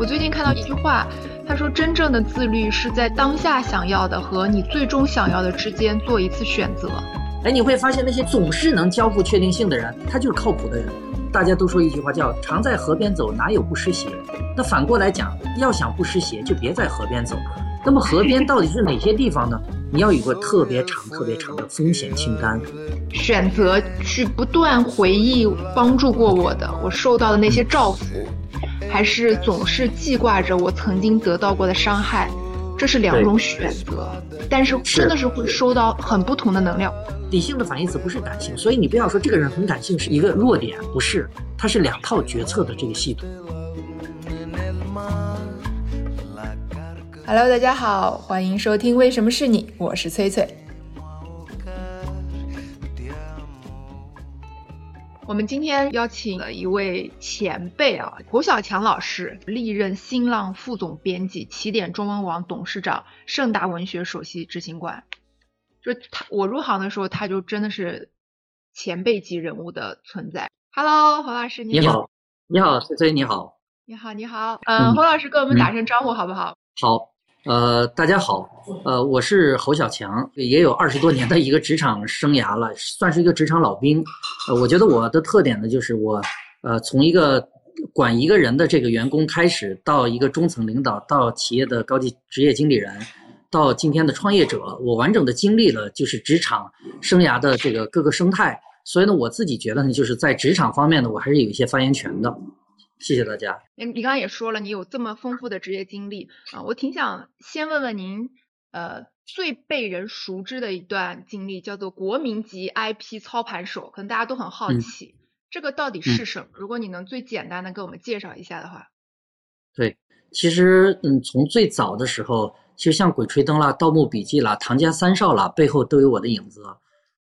我最近看到一句话，他说真正的自律是在当下想要的和你最终想要的之间做一次选择。哎，你会发现那些总是能交付确定性的人，他就是靠谱的人。大家都说一句话叫“常在河边走，哪有不湿鞋”。那反过来讲，要想不湿鞋，就别在河边走。那么河边到底是哪些地方呢？你要有个特别长、特别长的风险清单，选择去不断回忆帮助过我的，我受到的那些照拂，还是总是记挂着我曾经得到过的伤害，这是两种选择，但是真的是会收到很不同的能量。理性的反义词不是感性，所以你不要说这个人很感性是一个弱点，不是，它是两套决策的这个系统。Hello，大家好，欢迎收听《为什么是你》，我是翠翠。我们今天邀请了一位前辈啊，胡小强老师，历任新浪副总编辑、起点中文网董事长、盛达文学首席执行官。就他，我入行的时候，他就真的是前辈级人物的存在。Hello，侯老师，你好，你好，崔崔，你好，你好，你好，嗯，侯老师跟我们打声招呼好不好？好。呃，大家好，呃，我是侯小强，也有二十多年的一个职场生涯了，算是一个职场老兵。呃，我觉得我的特点呢，就是我，呃，从一个管一个人的这个员工开始，到一个中层领导，到企业的高级职业经理人，到今天的创业者，我完整的经历了就是职场生涯的这个各个生态。所以呢，我自己觉得呢，就是在职场方面呢，我还是有一些发言权的。谢谢大家。你你刚刚也说了，你有这么丰富的职业经历啊，我挺想先问问您，呃，最被人熟知的一段经历叫做国民级 IP 操盘手，可能大家都很好奇，这个到底是什么？如果你能最简单的给我们介绍一下的话。对，其实嗯，从最早的时候，其实像《鬼吹灯》啦、《盗墓笔记》啦、《唐家三少》啦，背后都有我的影子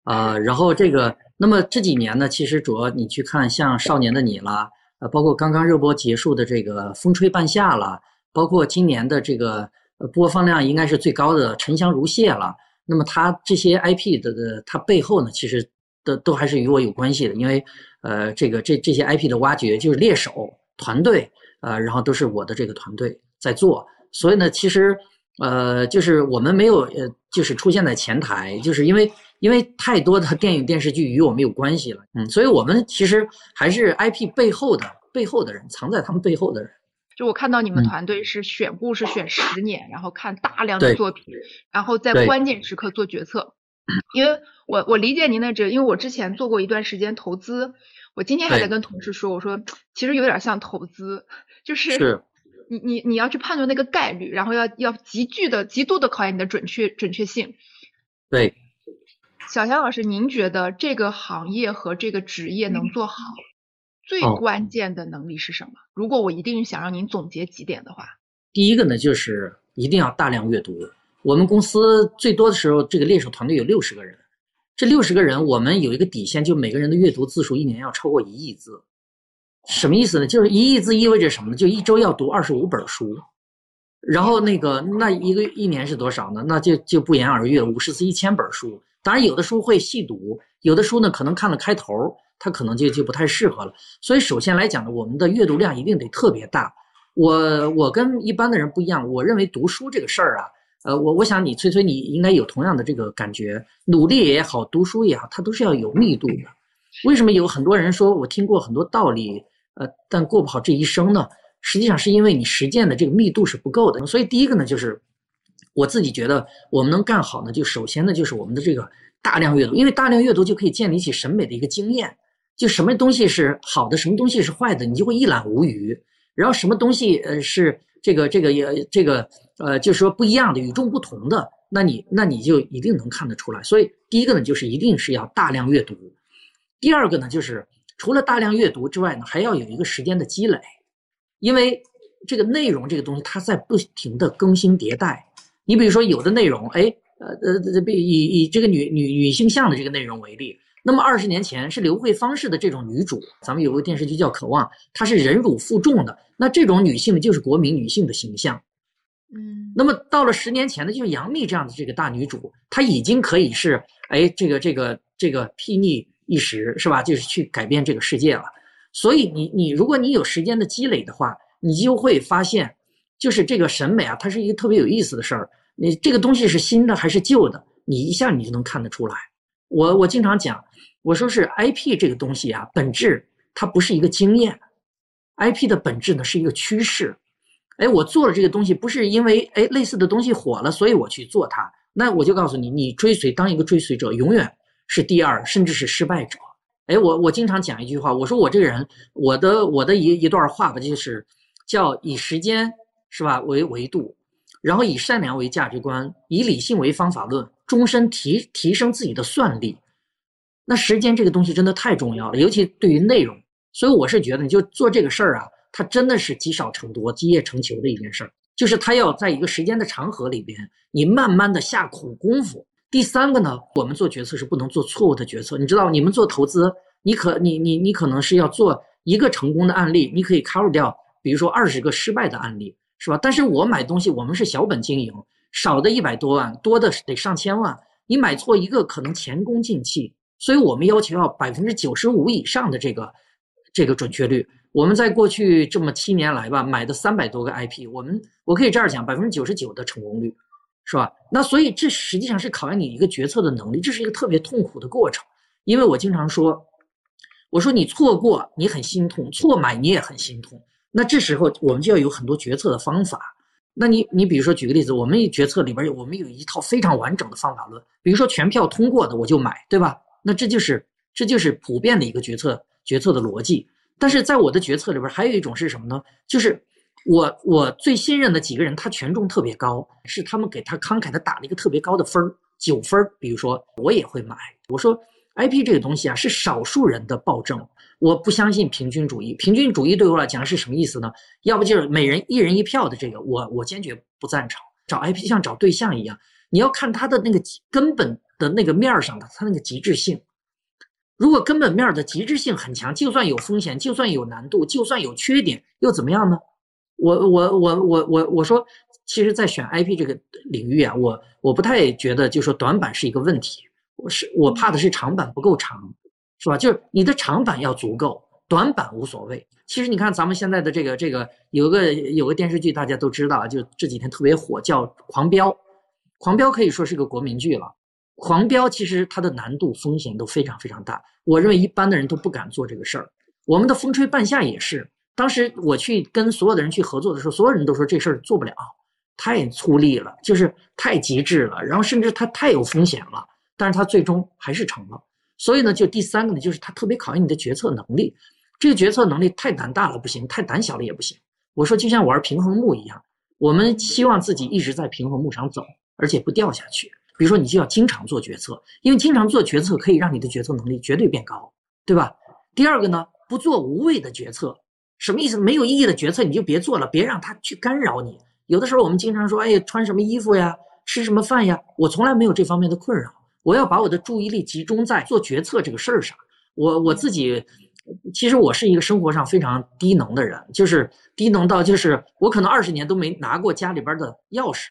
啊。然后这个，那么这几年呢，其实主要你去看像《少年的你》啦。呃，包括刚刚热播结束的这个《风吹半夏》了，包括今年的这个播放量应该是最高的《沉香如屑》了。那么它这些 IP 的的它背后呢，其实的都还是与我有关系的，因为呃这个这这些 IP 的挖掘就是猎手团队呃，然后都是我的这个团队在做。所以呢，其实呃就是我们没有呃就是出现在前台，就是因为。因为太多的电影电视剧与我们有关系了，嗯，所以我们其实还是 IP 背后的背后的人，藏在他们背后的人。就我看到你们团队是选故事选十年，然后看大量的作品，然后在关键时刻做决策。因为我我理解您的这，因为我之前做过一段时间投资，我今天还在跟同事说，我说其实有点像投资，就是你你你要去判断那个概率，然后要要极具的极度的考验你的准确准确性。对。小强老师，您觉得这个行业和这个职业能做好，最关键的能力是什么？如果我一定想让您总结几点的话，第一个呢，就是一定要大量阅读。我们公司最多的时候，这个猎手团队有六十个人，这六十个人，我们有一个底线，就每个人的阅读字数一年要超过一亿字。什么意思呢？就是一亿字意味着什么呢？就一周要读二十五本书，然后那个那一个一年是多少呢？那就就不言而喻了，五十次一千本书。当然，有的书会细读，有的书呢可能看了开头，它可能就就不太适合了。所以，首先来讲呢，我们的阅读量一定得特别大。我我跟一般的人不一样，我认为读书这个事儿啊，呃，我我想你崔崔你应该有同样的这个感觉，努力也好，读书也好，它都是要有密度的。为什么有很多人说我听过很多道理，呃，但过不好这一生呢？实际上是因为你实践的这个密度是不够的。所以，第一个呢就是。我自己觉得，我们能干好呢，就首先呢，就是我们的这个大量阅读，因为大量阅读就可以建立起审美的一个经验，就什么东西是好的，什么东西是坏的，你就会一览无余。然后什么东西呃是这个这个也这个呃，就是说不一样的、与众不同的，那你那你就一定能看得出来。所以第一个呢，就是一定是要大量阅读；第二个呢，就是除了大量阅读之外呢，还要有一个时间的积累，因为这个内容这个东西它在不停的更新迭代。你比如说，有的内容，哎，呃呃，以以这个女女女性向的这个内容为例，那么二十年前是刘慧芳式的这种女主，咱们有个电视剧叫《渴望》，她是忍辱负重的，那这种女性就是国民女性的形象，嗯，那么到了十年前呢，就是杨幂这样的这个大女主，她已经可以是，哎，这个这个这个睥睨一时，是吧？就是去改变这个世界了。所以你你如果你有时间的积累的话。你就会发现，就是这个审美啊，它是一个特别有意思的事儿。你这个东西是新的还是旧的，你一下你就能看得出来。我我经常讲，我说是 IP 这个东西啊，本质它不是一个经验，IP 的本质呢是一个趋势。哎，我做了这个东西，不是因为哎类似的东西火了，所以我去做它。那我就告诉你，你追随当一个追随者，永远是第二，甚至是失败者。哎，我我经常讲一句话，我说我这个人，我的我的一一段话吧，就是叫以时间是吧为维度，然后以善良为价值观，以理性为方法论，终身提提升自己的算力。那时间这个东西真的太重要了，尤其对于内容。所以我是觉得，你就做这个事儿啊。它真的是积少成多、积业成裘的一件事儿，就是它要在一个时间的长河里边，你慢慢的下苦功夫。第三个呢，我们做决策是不能做错误的决策。你知道，你们做投资，你可你你你可能是要做一个成功的案例，你可以 cover 掉，比如说二十个失败的案例，是吧？但是我买东西，我们是小本经营，少的一百多万，多的得上千万，你买错一个可能前功尽弃，所以我们要求要百分之九十五以上的这个这个准确率。我们在过去这么七年来吧，买的三百多个 IP，我们我可以这样讲，百分之九十九的成功率，是吧？那所以这实际上是考验你一个决策的能力，这是一个特别痛苦的过程。因为我经常说，我说你错过你很心痛，错买你也很心痛。那这时候我们就要有很多决策的方法。那你你比如说举个例子，我们决策里边有我们有一套非常完整的方法论，比如说全票通过的我就买，对吧？那这就是这就是普遍的一个决策决策的逻辑。但是在我的决策里边，还有一种是什么呢？就是我我最信任的几个人，他权重特别高，是他们给他慷慨的打了一个特别高的分儿，九分。比如说，我也会买。我说，IP 这个东西啊，是少数人的暴政，我不相信平均主义。平均主义对我来讲是什么意思呢？要不就是每人一人一票的这个，我我坚决不赞成。找 IP 像找对象一样，你要看他的那个根本的那个面上的他那个极致性。如果根本面的极致性很强，就算有风险，就算有难度，就算有缺点，又怎么样呢？我我我我我我说，其实，在选 IP 这个领域啊，我我不太觉得，就说短板是一个问题。我是我怕的是长板不够长，是吧？就是你的长板要足够，短板无所谓。其实你看咱们现在的这个这个有个有个电视剧，大家都知道，就这几天特别火，叫《狂飙》。《狂飙》可以说是个国民剧了。狂飙其实它的难度风险都非常非常大，我认为一般的人都不敢做这个事儿。我们的风吹半夏也是，当时我去跟所有的人去合作的时候，所有人都说这事儿做不了，太粗粝了，就是太极致了，然后甚至它太有风险了。但是它最终还是成了。所以呢，就第三个呢，就是它特别考验你的决策能力。这个决策能力太胆大了不行，太胆小了也不行。我说就像玩平衡木一样，我们希望自己一直在平衡木上走，而且不掉下去。比如说，你就要经常做决策，因为经常做决策可以让你的决策能力绝对变高，对吧？第二个呢，不做无谓的决策，什么意思？没有意义的决策你就别做了，别让它去干扰你。有的时候我们经常说，哎，穿什么衣服呀，吃什么饭呀，我从来没有这方面的困扰。我要把我的注意力集中在做决策这个事儿上。我我自己，其实我是一个生活上非常低能的人，就是低能到就是我可能二十年都没拿过家里边的钥匙。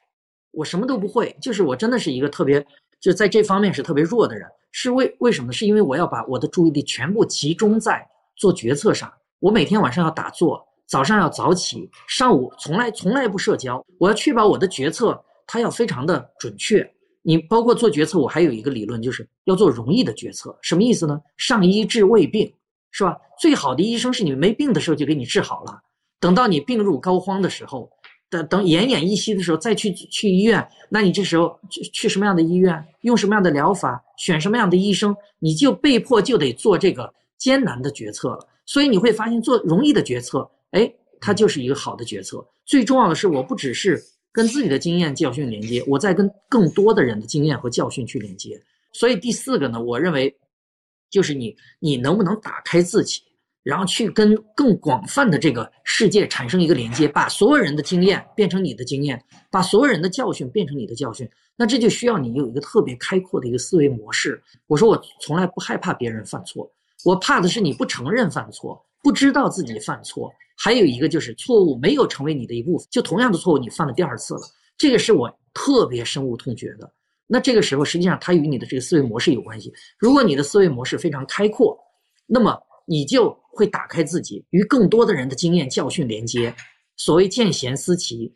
我什么都不会，就是我真的是一个特别就在这方面是特别弱的人。是为为什么？是因为我要把我的注意力全部集中在做决策上。我每天晚上要打坐，早上要早起，上午从来从来不社交。我要确保我的决策它要非常的准确。你包括做决策，我还有一个理论，就是要做容易的决策。什么意思呢？上医治未病，是吧？最好的医生是你没病的时候就给你治好了，等到你病入膏肓的时候。等等奄奄一息的时候再去去医院，那你这时候去去什么样的医院，用什么样的疗法，选什么样的医生，你就被迫就得做这个艰难的决策了。所以你会发现，做容易的决策，哎，它就是一个好的决策。最重要的是，我不只是跟自己的经验教训连接，我在跟更多的人的经验和教训去连接。所以第四个呢，我认为就是你你能不能打开自己。然后去跟更广泛的这个世界产生一个连接，把所有人的经验变成你的经验，把所有人的教训变成你的教训。那这就需要你有一个特别开阔的一个思维模式。我说我从来不害怕别人犯错，我怕的是你不承认犯错，不知道自己犯错。还有一个就是错误没有成为你的一部分，就同样的错误你犯了第二次了，这个是我特别深恶痛绝的。那这个时候实际上它与你的这个思维模式有关系。如果你的思维模式非常开阔，那么你就。会打开自己与更多的人的经验教训连接，所谓见贤思齐，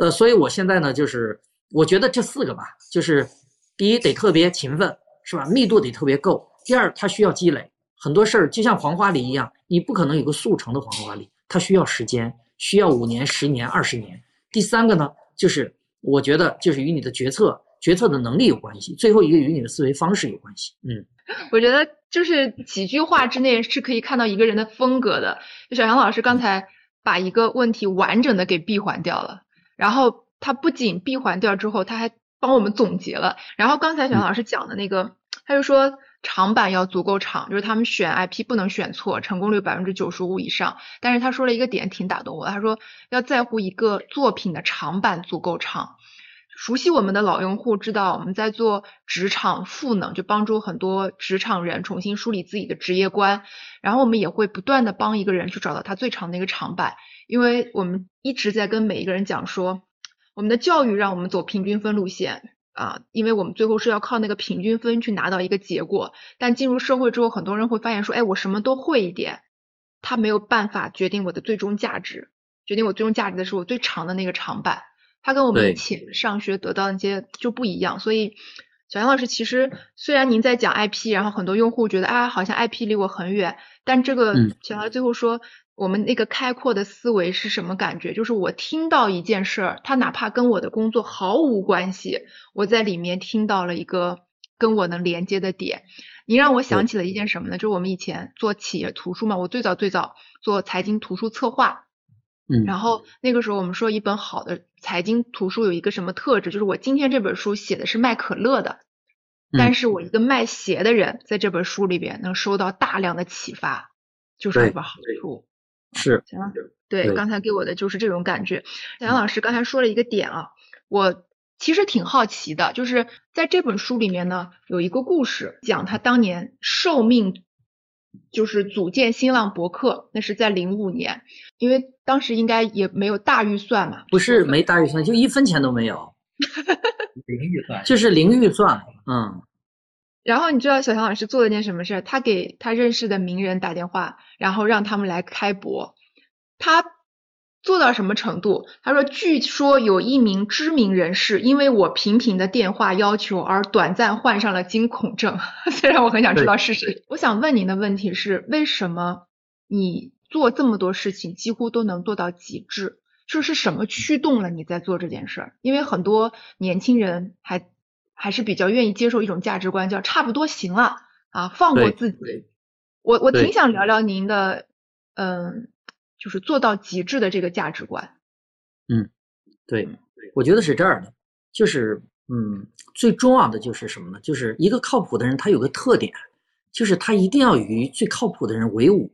呃，所以我现在呢，就是我觉得这四个吧，就是第一得特别勤奋，是吧？密度得特别够。第二，它需要积累，很多事儿就像黄花梨一样，你不可能有个速成的黄花梨，它需要时间，需要五年、十年、二十年。第三个呢，就是我觉得就是与你的决策、决策的能力有关系。最后一个与你的思维方式有关系。嗯，我觉得就是几句话之内是可以看到一个人的风格的。就小杨老师刚才把一个问题完整的给闭环掉了，然后他不仅闭环掉之后，他还帮我们总结了。然后刚才小杨老师讲的那个，他就说。长板要足够长，就是他们选 IP 不能选错，成功率百分之九十五以上。但是他说了一个点挺打动我，他说要在乎一个作品的长板足够长。熟悉我们的老用户知道，我们在做职场赋能，就帮助很多职场人重新梳理自己的职业观。然后我们也会不断的帮一个人去找到他最长的一个长板，因为我们一直在跟每一个人讲说，我们的教育让我们走平均分路线。啊，因为我们最后是要靠那个平均分去拿到一个结果，但进入社会之后，很多人会发现说，哎，我什么都会一点，他没有办法决定我的最终价值，决定我最终价值的是我最长的那个长板，它跟我们以前上学得到那些就不一样。所以，小杨老师，其实虽然您在讲 IP，然后很多用户觉得啊，好像 IP 离我很远，但这个小杨最后说。我们那个开阔的思维是什么感觉？就是我听到一件事儿，它哪怕跟我的工作毫无关系，我在里面听到了一个跟我能连接的点。你让我想起了一件什么呢？就是我们以前做企业图书嘛，我最早最早做财经图书策划，嗯，然后那个时候我们说一本好的财经图书有一个什么特质？就是我今天这本书写的是卖可乐的，但是我一个卖鞋的人在这本书里边能收到大量的启发，就是一本好书。是，行了，对，刚才给我的就是这种感觉。杨老师刚才说了一个点啊，我其实挺好奇的，就是在这本书里面呢，有一个故事，讲他当年受命，就是组建新浪博客，那是在零五年，因为当时应该也没有大预算嘛，不是没大预算，就一分钱都没有，零预算，就是零预算，嗯。然后你知道小强老师做了件什么事儿？他给他认识的名人打电话，然后让他们来开播。他做到什么程度？他说：“据说有一名知名人士因为我频频的电话要求而短暂患上了惊恐症。”虽然我很想知道是谁。我想问您的问题是：为什么你做这么多事情几乎都能做到极致？就是什么驱动了你在做这件事儿？因为很多年轻人还。还是比较愿意接受一种价值观，叫差不多行了啊，放过自己。我我挺想聊聊您的，嗯，就是做到极致的这个价值观。嗯，对，我觉得是这样的，就是嗯，最重要的就是什么呢？就是一个靠谱的人，他有个特点，就是他一定要与最靠谱的人为伍。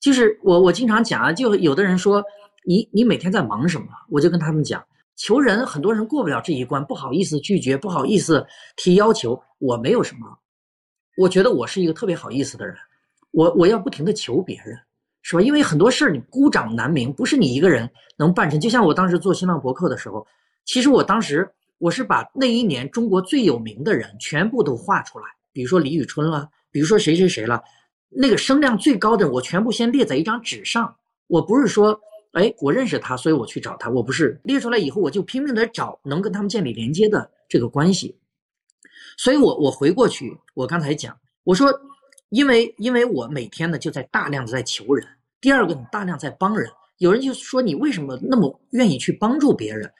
就是我我经常讲啊，就有的人说你你每天在忙什么，我就跟他们讲。求人，很多人过不了这一关，不好意思拒绝，不好意思提要求。我没有什么，我觉得我是一个特别好意思的人。我我要不停的求别人，是吧？因为很多事儿你孤掌难鸣，不是你一个人能办成。就像我当时做新浪博客的时候，其实我当时我是把那一年中国最有名的人全部都画出来，比如说李宇春了，比如说谁谁谁了，那个声量最高的我全部先列在一张纸上。我不是说。哎，我认识他，所以我去找他。我不是列出来以后，我就拼命的找能跟他们建立连接的这个关系。所以，我我回过去，我刚才讲，我说，因为因为我每天呢就在大量的在求人。第二个，你大量在帮人。有人就说你为什么那么愿意去帮助别人？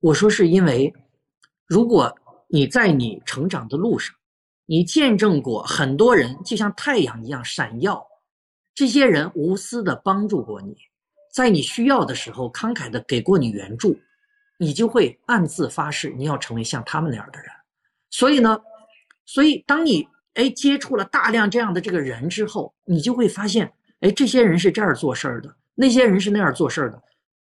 我说是因为，如果你在你成长的路上，你见证过很多人就像太阳一样闪耀，这些人无私的帮助过你。在你需要的时候，慷慨的给过你援助，你就会暗自发誓，你要成为像他们那样的人。所以呢，所以当你哎接触了大量这样的这个人之后，你就会发现，哎，这些人是这样做事儿的，那些人是那样做事儿的，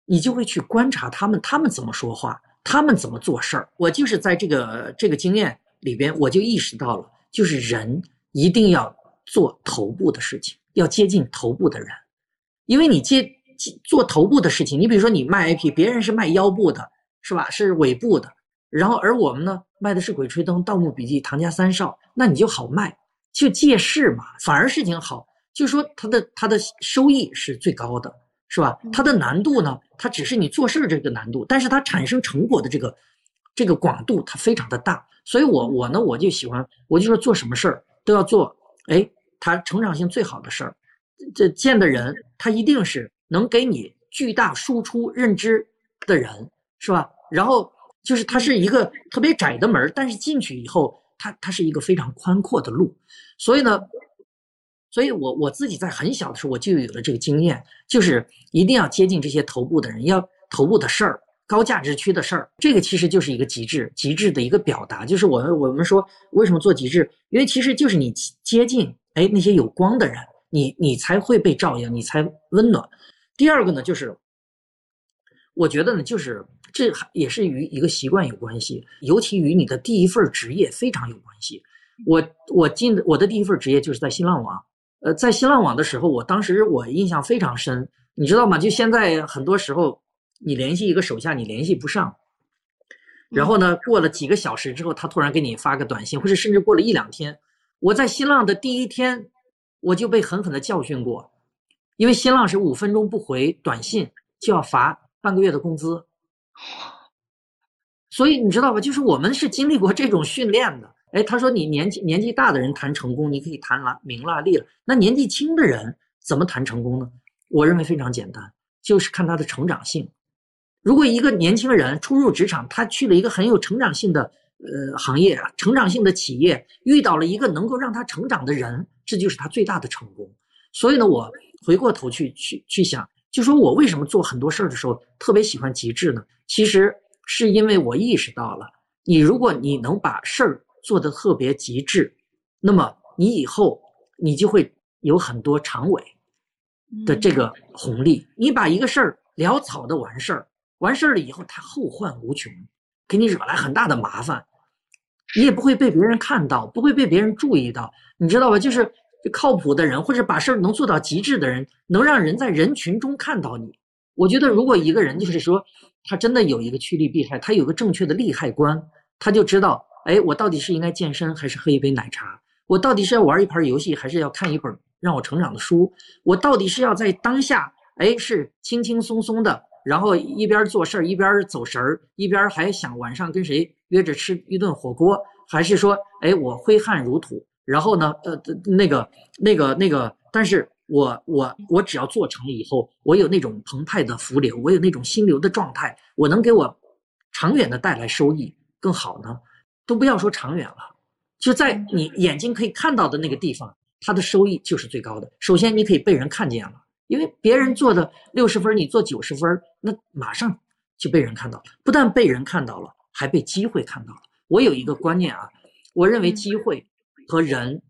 你就会去观察他们，他们怎么说话，他们怎么做事儿。我就是在这个这个经验里边，我就意识到了，就是人一定要做头部的事情，要接近头部的人，因为你接。做头部的事情，你比如说你卖 IP，别人是卖腰部的，是吧？是尾部的，然后而我们呢，卖的是《鬼吹灯》《盗墓笔记》《唐家三少》，那你就好卖，就借势嘛，反而事情好，就说它的它的收益是最高的，是吧？它的难度呢，它只是你做事儿这个难度，但是它产生成果的这个这个广度，它非常的大。所以我我呢，我就喜欢，我就说做什么事儿都要做，哎，它成长性最好的事儿，这见的人他一定是能给你巨大输出认知的人，是吧？然后就是它是一个特别窄的门，但是进去以后，它它是一个非常宽阔的路。所以呢。所以，我我自己在很小的时候我就有了这个经验，就是一定要接近这些头部的人，要头部的事儿、高价值区的事儿。这个其实就是一个极致，极致的一个表达。就是我我们说为什么做极致，因为其实就是你接近哎那些有光的人，你你才会被照耀，你才温暖。第二个呢，就是我觉得呢，就是这也是与一个习惯有关系，尤其与你的第一份职业非常有关系。我我进我的第一份职业就是在新浪网。呃，在新浪网的时候，我当时我印象非常深，你知道吗？就现在很多时候，你联系一个手下，你联系不上，然后呢，过了几个小时之后，他突然给你发个短信，或者甚至过了一两天。我在新浪的第一天，我就被狠狠的教训过，因为新浪是五分钟不回短信就要罚半个月的工资，所以你知道吧？就是我们是经历过这种训练的。哎，他说你年纪年纪大的人谈成功，你可以谈了名了利了。那年纪轻的人怎么谈成功呢？我认为非常简单，就是看他的成长性。如果一个年轻人初入职场，他去了一个很有成长性的呃行业啊，成长性的企业，遇到了一个能够让他成长的人，这就是他最大的成功。所以呢，我回过头去去去想，就说我为什么做很多事儿的时候特别喜欢极致呢？其实是因为我意识到了，你如果你能把事儿。做得特别极致，那么你以后你就会有很多长尾的这个红利。你把一个事儿潦草的完事儿，完事儿了以后，它后患无穷，给你惹来很大的麻烦，你也不会被别人看到，不会被别人注意到，你知道吧？就是靠谱的人，或者把事儿能做到极致的人，能让人在人群中看到你。我觉得，如果一个人就是说他真的有一个趋利避害，他有个正确的利害观，他就知道。哎，我到底是应该健身还是喝一杯奶茶？我到底是要玩一盘游戏还是要看一本让我成长的书？我到底是要在当下，哎，是轻轻松松的，然后一边做事儿一边走神儿，一边还想晚上跟谁约着吃一顿火锅？还是说，哎，我挥汗如土，然后呢，呃，那个、那个、那个，但是我、我、我只要做成了以后，我有那种澎湃的浮流，我有那种心流的状态，我能给我长远的带来收益更好呢？都不要说长远了，就在你眼睛可以看到的那个地方，它的收益就是最高的。首先，你可以被人看见了，因为别人做的六十分，你做九十分，那马上就被人看到了。不但被人看到了，还被机会看到了。我有一个观念啊，我认为机会和人，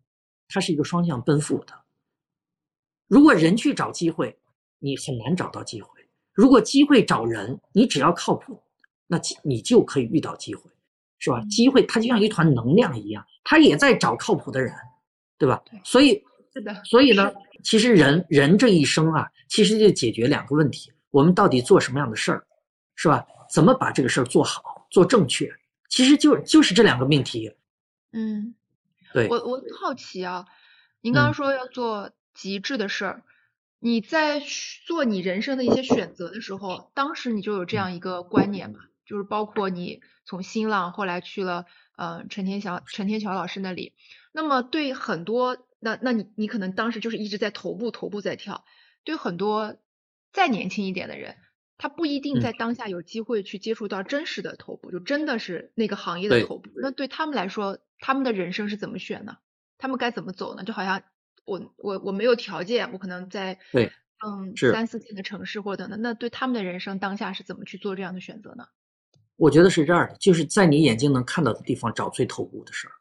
它是一个双向奔赴的。如果人去找机会，你很难找到机会；如果机会找人，你只要靠谱，那你就可以遇到机会。是吧？机会它就像一团能量一样，它也在找靠谱的人，对吧？所以，是的。所以呢，其实人人这一生啊，其实就解决两个问题：我们到底做什么样的事儿，是吧？怎么把这个事儿做好、做正确？其实就就是这两个命题。嗯，对。我我好奇啊，您刚刚说要做极致的事儿，你在做你人生的一些选择的时候，当时你就有这样一个观念嘛？就是包括你从新浪后来去了呃陈天祥陈天桥老师那里，那么对很多那那你你可能当时就是一直在头部头部在跳，对很多再年轻一点的人，他不一定在当下有机会去接触到真实的头部，就真的是那个行业的头部。那对他们来说，他们的人生是怎么选呢？他们该怎么走呢？就好像我我我没有条件，我可能在对嗯三四线的城市或者呢，那对他们的人生当下是怎么去做这样的选择呢？我觉得是这样的，就是在你眼睛能看到的地方找最头部的事儿，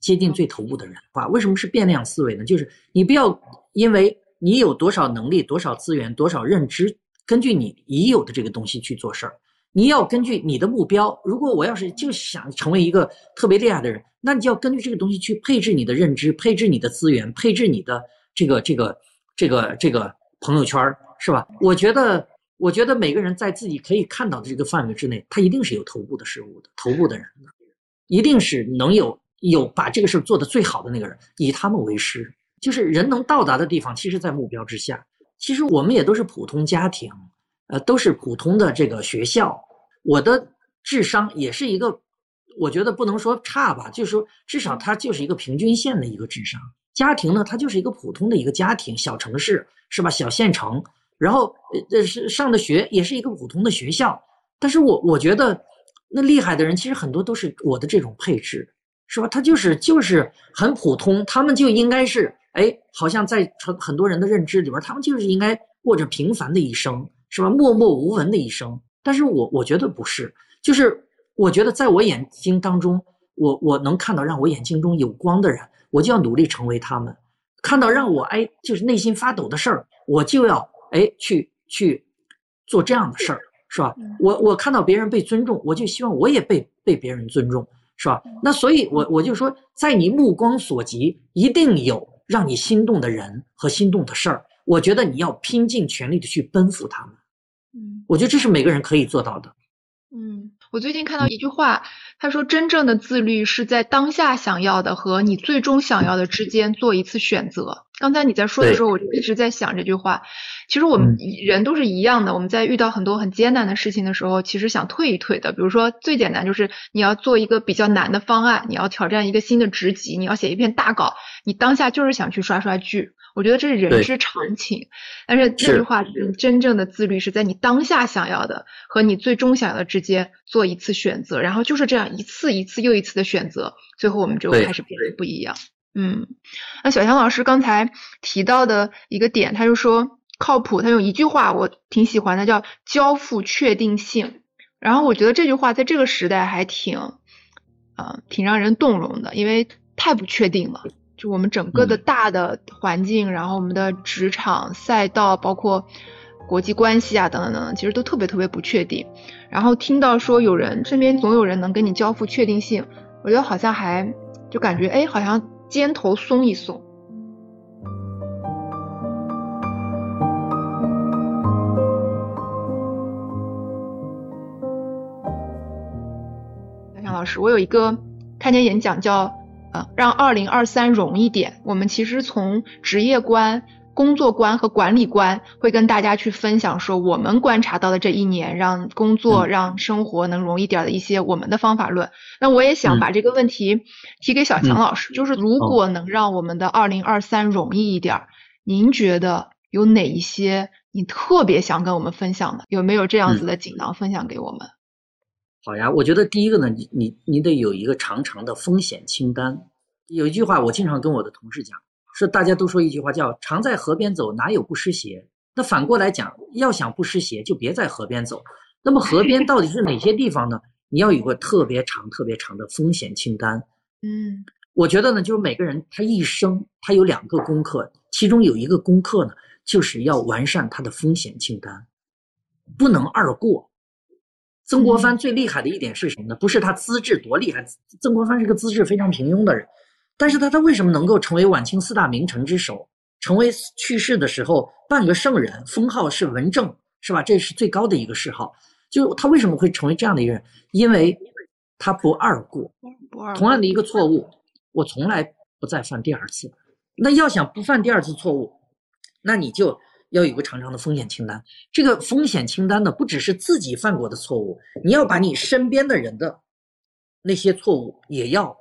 接近最头部的人。啊，为什么是变量思维呢？就是你不要因为你有多少能力、多少资源、多少认知，根据你已有的这个东西去做事儿。你要根据你的目标。如果我要是就想成为一个特别厉害的人，那你就要根据这个东西去配置你的认知、配置你的资源、配置你的这个这个这个这个朋友圈，是吧？我觉得。我觉得每个人在自己可以看到的这个范围之内，他一定是有头部的事物的，头部的人的，一定是能有有把这个事儿做得最好的那个人，以他们为师。就是人能到达的地方，其实在目标之下。其实我们也都是普通家庭，呃，都是普通的这个学校。我的智商也是一个，我觉得不能说差吧，就是说至少它就是一个平均线的一个智商。家庭呢，它就是一个普通的一个家庭，小城市是吧？小县城，然后呃是上的学也是一个普通的学校。但是我我觉得那厉害的人其实很多都是我的这种配置，是吧？他就是就是很普通，他们就应该是哎，好像在很很多人的认知里边，他们就是应该过着平凡的一生，是吧？默默无闻的一生。但是我我觉得不是，就是我觉得在我眼睛当中，我我能看到让我眼睛中有光的人，我就要努力成为他们；看到让我哎就是内心发抖的事儿，我就要哎去去做这样的事儿，是吧？我我看到别人被尊重，我就希望我也被被别人尊重，是吧？那所以，我我就说，在你目光所及，一定有让你心动的人和心动的事儿。我觉得你要拼尽全力的去奔赴他们。嗯，我觉得这是每个人可以做到的。嗯，我最近看到一句话，他说真正的自律是在当下想要的和你最终想要的之间做一次选择。刚才你在说的时候，我就一直在想这句话。其实我们人都是一样的，我们在遇到很多很艰难的事情的时候，其实想退一退的。比如说最简单就是你要做一个比较难的方案，你要挑战一个新的职级，你要写一篇大稿，你当下就是想去刷刷剧。我觉得这是人之常情，但是这句话真正的自律是在你当下想要的和你最终想要的之间做一次选择，然后就是这样一次一次又一次的选择，最后我们就开始变得不一样。嗯，那小强老师刚才提到的一个点，他就说靠谱，他用一句话我挺喜欢的，叫交付确定性。然后我觉得这句话在这个时代还挺，呃，挺让人动容的，因为太不确定了。就我们整个的大的环境，然后我们的职场赛道，包括国际关系啊，等等等等，其实都特别特别不确定。然后听到说有人身边总有人能跟你交付确定性，我觉得好像还就感觉哎，好像肩头松一松。小强老师，我有一个看见演讲叫。呃让二零二三容一点。我们其实从职业观、工作观和管理观，会跟大家去分享说，我们观察到的这一年，让工作、让生活能容易点的一些我们的方法论。那我也想把这个问题提给小强老师，就是如果能让我们的二零二三容易一点，您觉得有哪一些你特别想跟我们分享的？有没有这样子的锦囊分享给我们？好呀，我觉得第一个呢，你你你得有一个长长的风险清单。有一句话，我经常跟我的同事讲，说大家都说一句话叫“常在河边走，哪有不湿鞋”。那反过来讲，要想不湿鞋，就别在河边走。那么河边到底是哪些地方呢？你要有个特别长、特别长的风险清单。嗯，我觉得呢，就是每个人他一生他有两个功课，其中有一个功课呢，就是要完善他的风险清单，不能二过。曾国藩最厉害的一点是什么呢？不是他资质多厉害，曾国藩是个资质非常平庸的人，但是他他为什么能够成为晚清四大名臣之首，成为去世的时候半个圣人，封号是文正，是吧？这是最高的一个谥号。就他为什么会成为这样的一个人？因为他不二过，同样的一个错误，我从来不再犯第二次。那要想不犯第二次错误，那你就。要有个长长的风险清单，这个风险清单呢，不只是自己犯过的错误，你要把你身边的人的那些错误也要，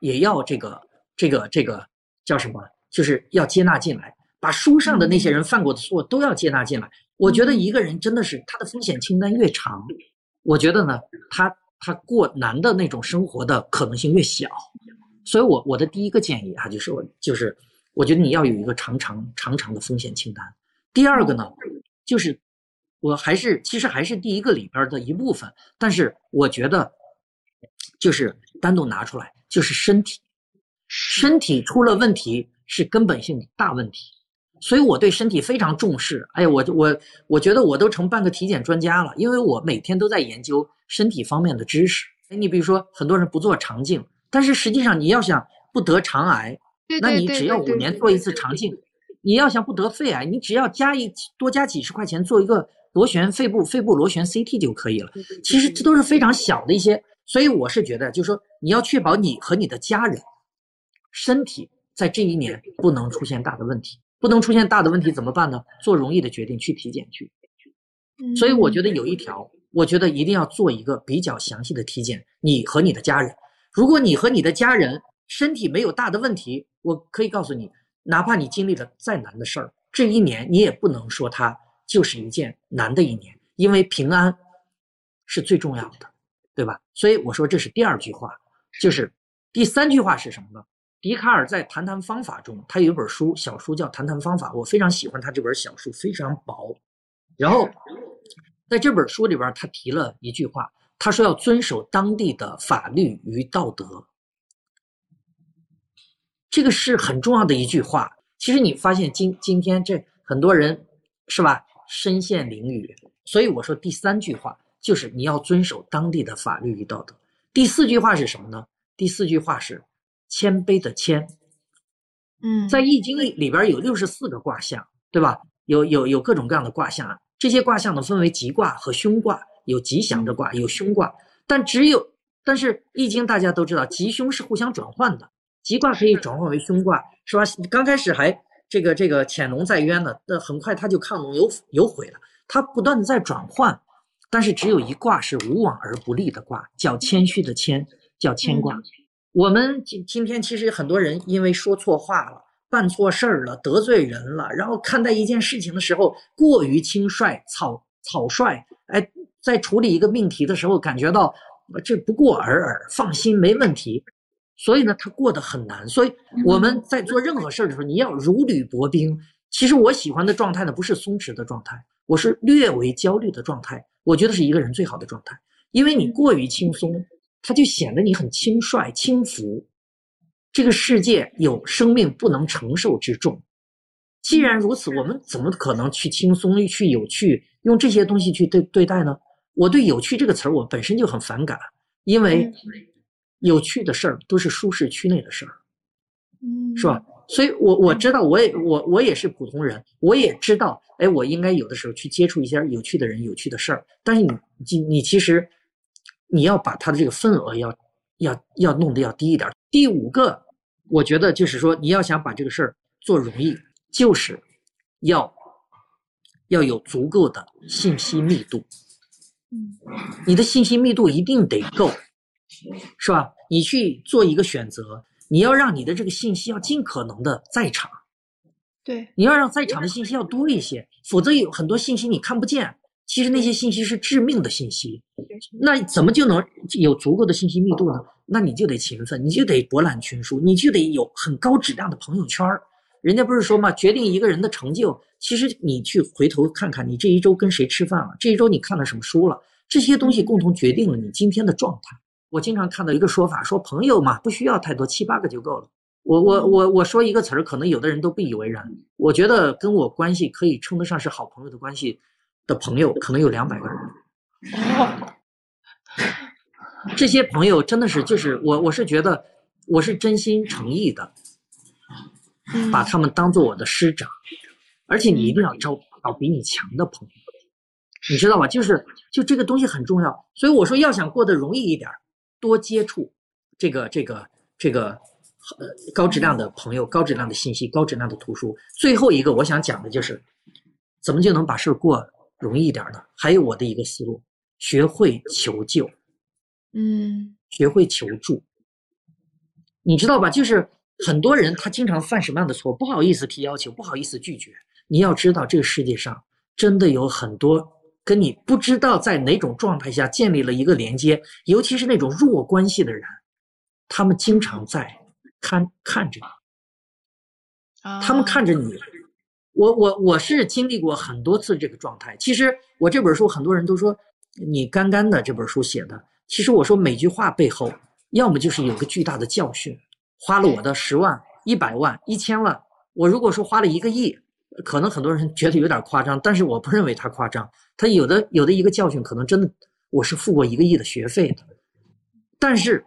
也要这个这个这个叫什么？就是要接纳进来，把书上的那些人犯过的错都要接纳进来。我觉得一个人真的是他的风险清单越长，我觉得呢，他他过难的那种生活的可能性越小。所以我我的第一个建议啊，就是我就是我觉得你要有一个长长长长的风险清单。第二个呢，就是我还是其实还是第一个里边的一部分，但是我觉得就是单独拿出来，就是身体，身体出了问题是根本性大问题，所以我对身体非常重视。哎呀，我我我觉得我都成半个体检专家了，因为我每天都在研究身体方面的知识。哎，你比如说很多人不做肠镜，但是实际上你要想不得肠癌，那你只要五年做一次肠镜。你要想不得肺癌，你只要加一多加几十块钱做一个螺旋肺部肺部螺旋 CT 就可以了。其实这都是非常小的一些，所以我是觉得，就是说你要确保你和你的家人身体在这一年不能出现大的问题。不能出现大的问题怎么办呢？做容易的决定，去体检去。所以我觉得有一条，我觉得一定要做一个比较详细的体检，你和你的家人。如果你和你的家人身体没有大的问题，我可以告诉你，哪怕你经历了再难的事儿，这一年你也不能说它就是一件难的一年，因为平安是最重要的，对吧？所以我说这是第二句话，就是第三句话是什么呢？笛卡尔在《谈谈方法》中，他有一本书，小书叫《谈谈方法》，我非常喜欢他这本小书，非常薄。然后在这本书里边，他提了一句话，他说要遵守当地的法律与道德，这个是很重要的一句话。其实你发现今今天这很多人是吧，身陷囹圄。所以我说第三句话就是你要遵守当地的法律与道德。第四句话是什么呢？第四句话是。谦卑的谦，嗯，在易经里里边有六十四个卦象，对吧？有有有各种各样的卦象，这些卦象呢分为吉卦和凶卦，有吉祥的卦，有凶卦。但只有，但是易经大家都知道，吉凶是互相转换的，吉卦可以转换为凶卦，是吧？刚开始还这个这个潜龙在渊呢，那很快它就亢龙有有悔了，它不断的在转换。但是只有一卦是无往而不利的卦，叫谦虚的谦，叫谦卦。我们今今天其实很多人因为说错话了、办错事儿了、得罪人了，然后看待一件事情的时候过于轻率、草草率，哎，在处理一个命题的时候感觉到这不过尔尔，放心没问题，所以呢他过得很难。所以我们在做任何事儿的时候，你要如履薄冰。其实我喜欢的状态呢，不是松弛的状态，我是略微焦虑的状态。我觉得是一个人最好的状态，因为你过于轻松。它就显得你很轻率、轻浮。这个世界有生命不能承受之重。既然如此，我们怎么可能去轻松、去有趣，用这些东西去对对待呢？我对“有趣”这个词儿，我本身就很反感，因为有趣的事儿都是舒适区内的事儿，是吧？所以，我我知道，我也我我也是普通人，我也知道，哎，我应该有的时候去接触一些有趣的人、有趣的事儿。但是你你你其实。你要把它的这个份额要要要弄得要低一点。第五个，我觉得就是说，你要想把这个事儿做容易，就是要要有足够的信息密度。嗯，你的信息密度一定得够，是吧？你去做一个选择，你要让你的这个信息要尽可能的在场。对，你要让在场的信息要多一些，否则有很多信息你看不见。其实那些信息是致命的信息，那怎么就能有足够的信息密度呢？那你就得勤奋，你就得博览群书，你就得有很高质量的朋友圈人家不是说嘛，决定一个人的成就，其实你去回头看看，你这一周跟谁吃饭了，这一周你看了什么书了，这些东西共同决定了你今天的状态。我经常看到一个说法，说朋友嘛，不需要太多，七八个就够了。我我我我说一个词儿，可能有的人都不以为然。我觉得跟我关系可以称得上是好朋友的关系。的朋友可能有两百个人，这些朋友真的是就是我我是觉得我是真心诚意的，把他们当做我的师长，而且你一定要招找比你强的朋友，你知道吧？就是就这个东西很重要，所以我说要想过得容易一点，多接触这个这个这个呃高质量的朋友、高质量的信息、高质量的图书。最后一个我想讲的就是怎么就能把事儿过。容易一点的，还有我的一个思路，学会求救，嗯，学会求助，你知道吧？就是很多人他经常犯什么样的错？不好意思提要求，不好意思拒绝。你要知道，这个世界上真的有很多跟你不知道在哪种状态下建立了一个连接，尤其是那种弱关系的人，他们经常在看看着你，他们看着你。我我我是经历过很多次这个状态。其实我这本书很多人都说你干干的这本书写的。其实我说每句话背后，要么就是有个巨大的教训，花了我的十万、一百万、一千万。我如果说花了一个亿，可能很多人觉得有点夸张，但是我不认为他夸张。他有的有的一个教训，可能真的我是付过一个亿的学费的。但是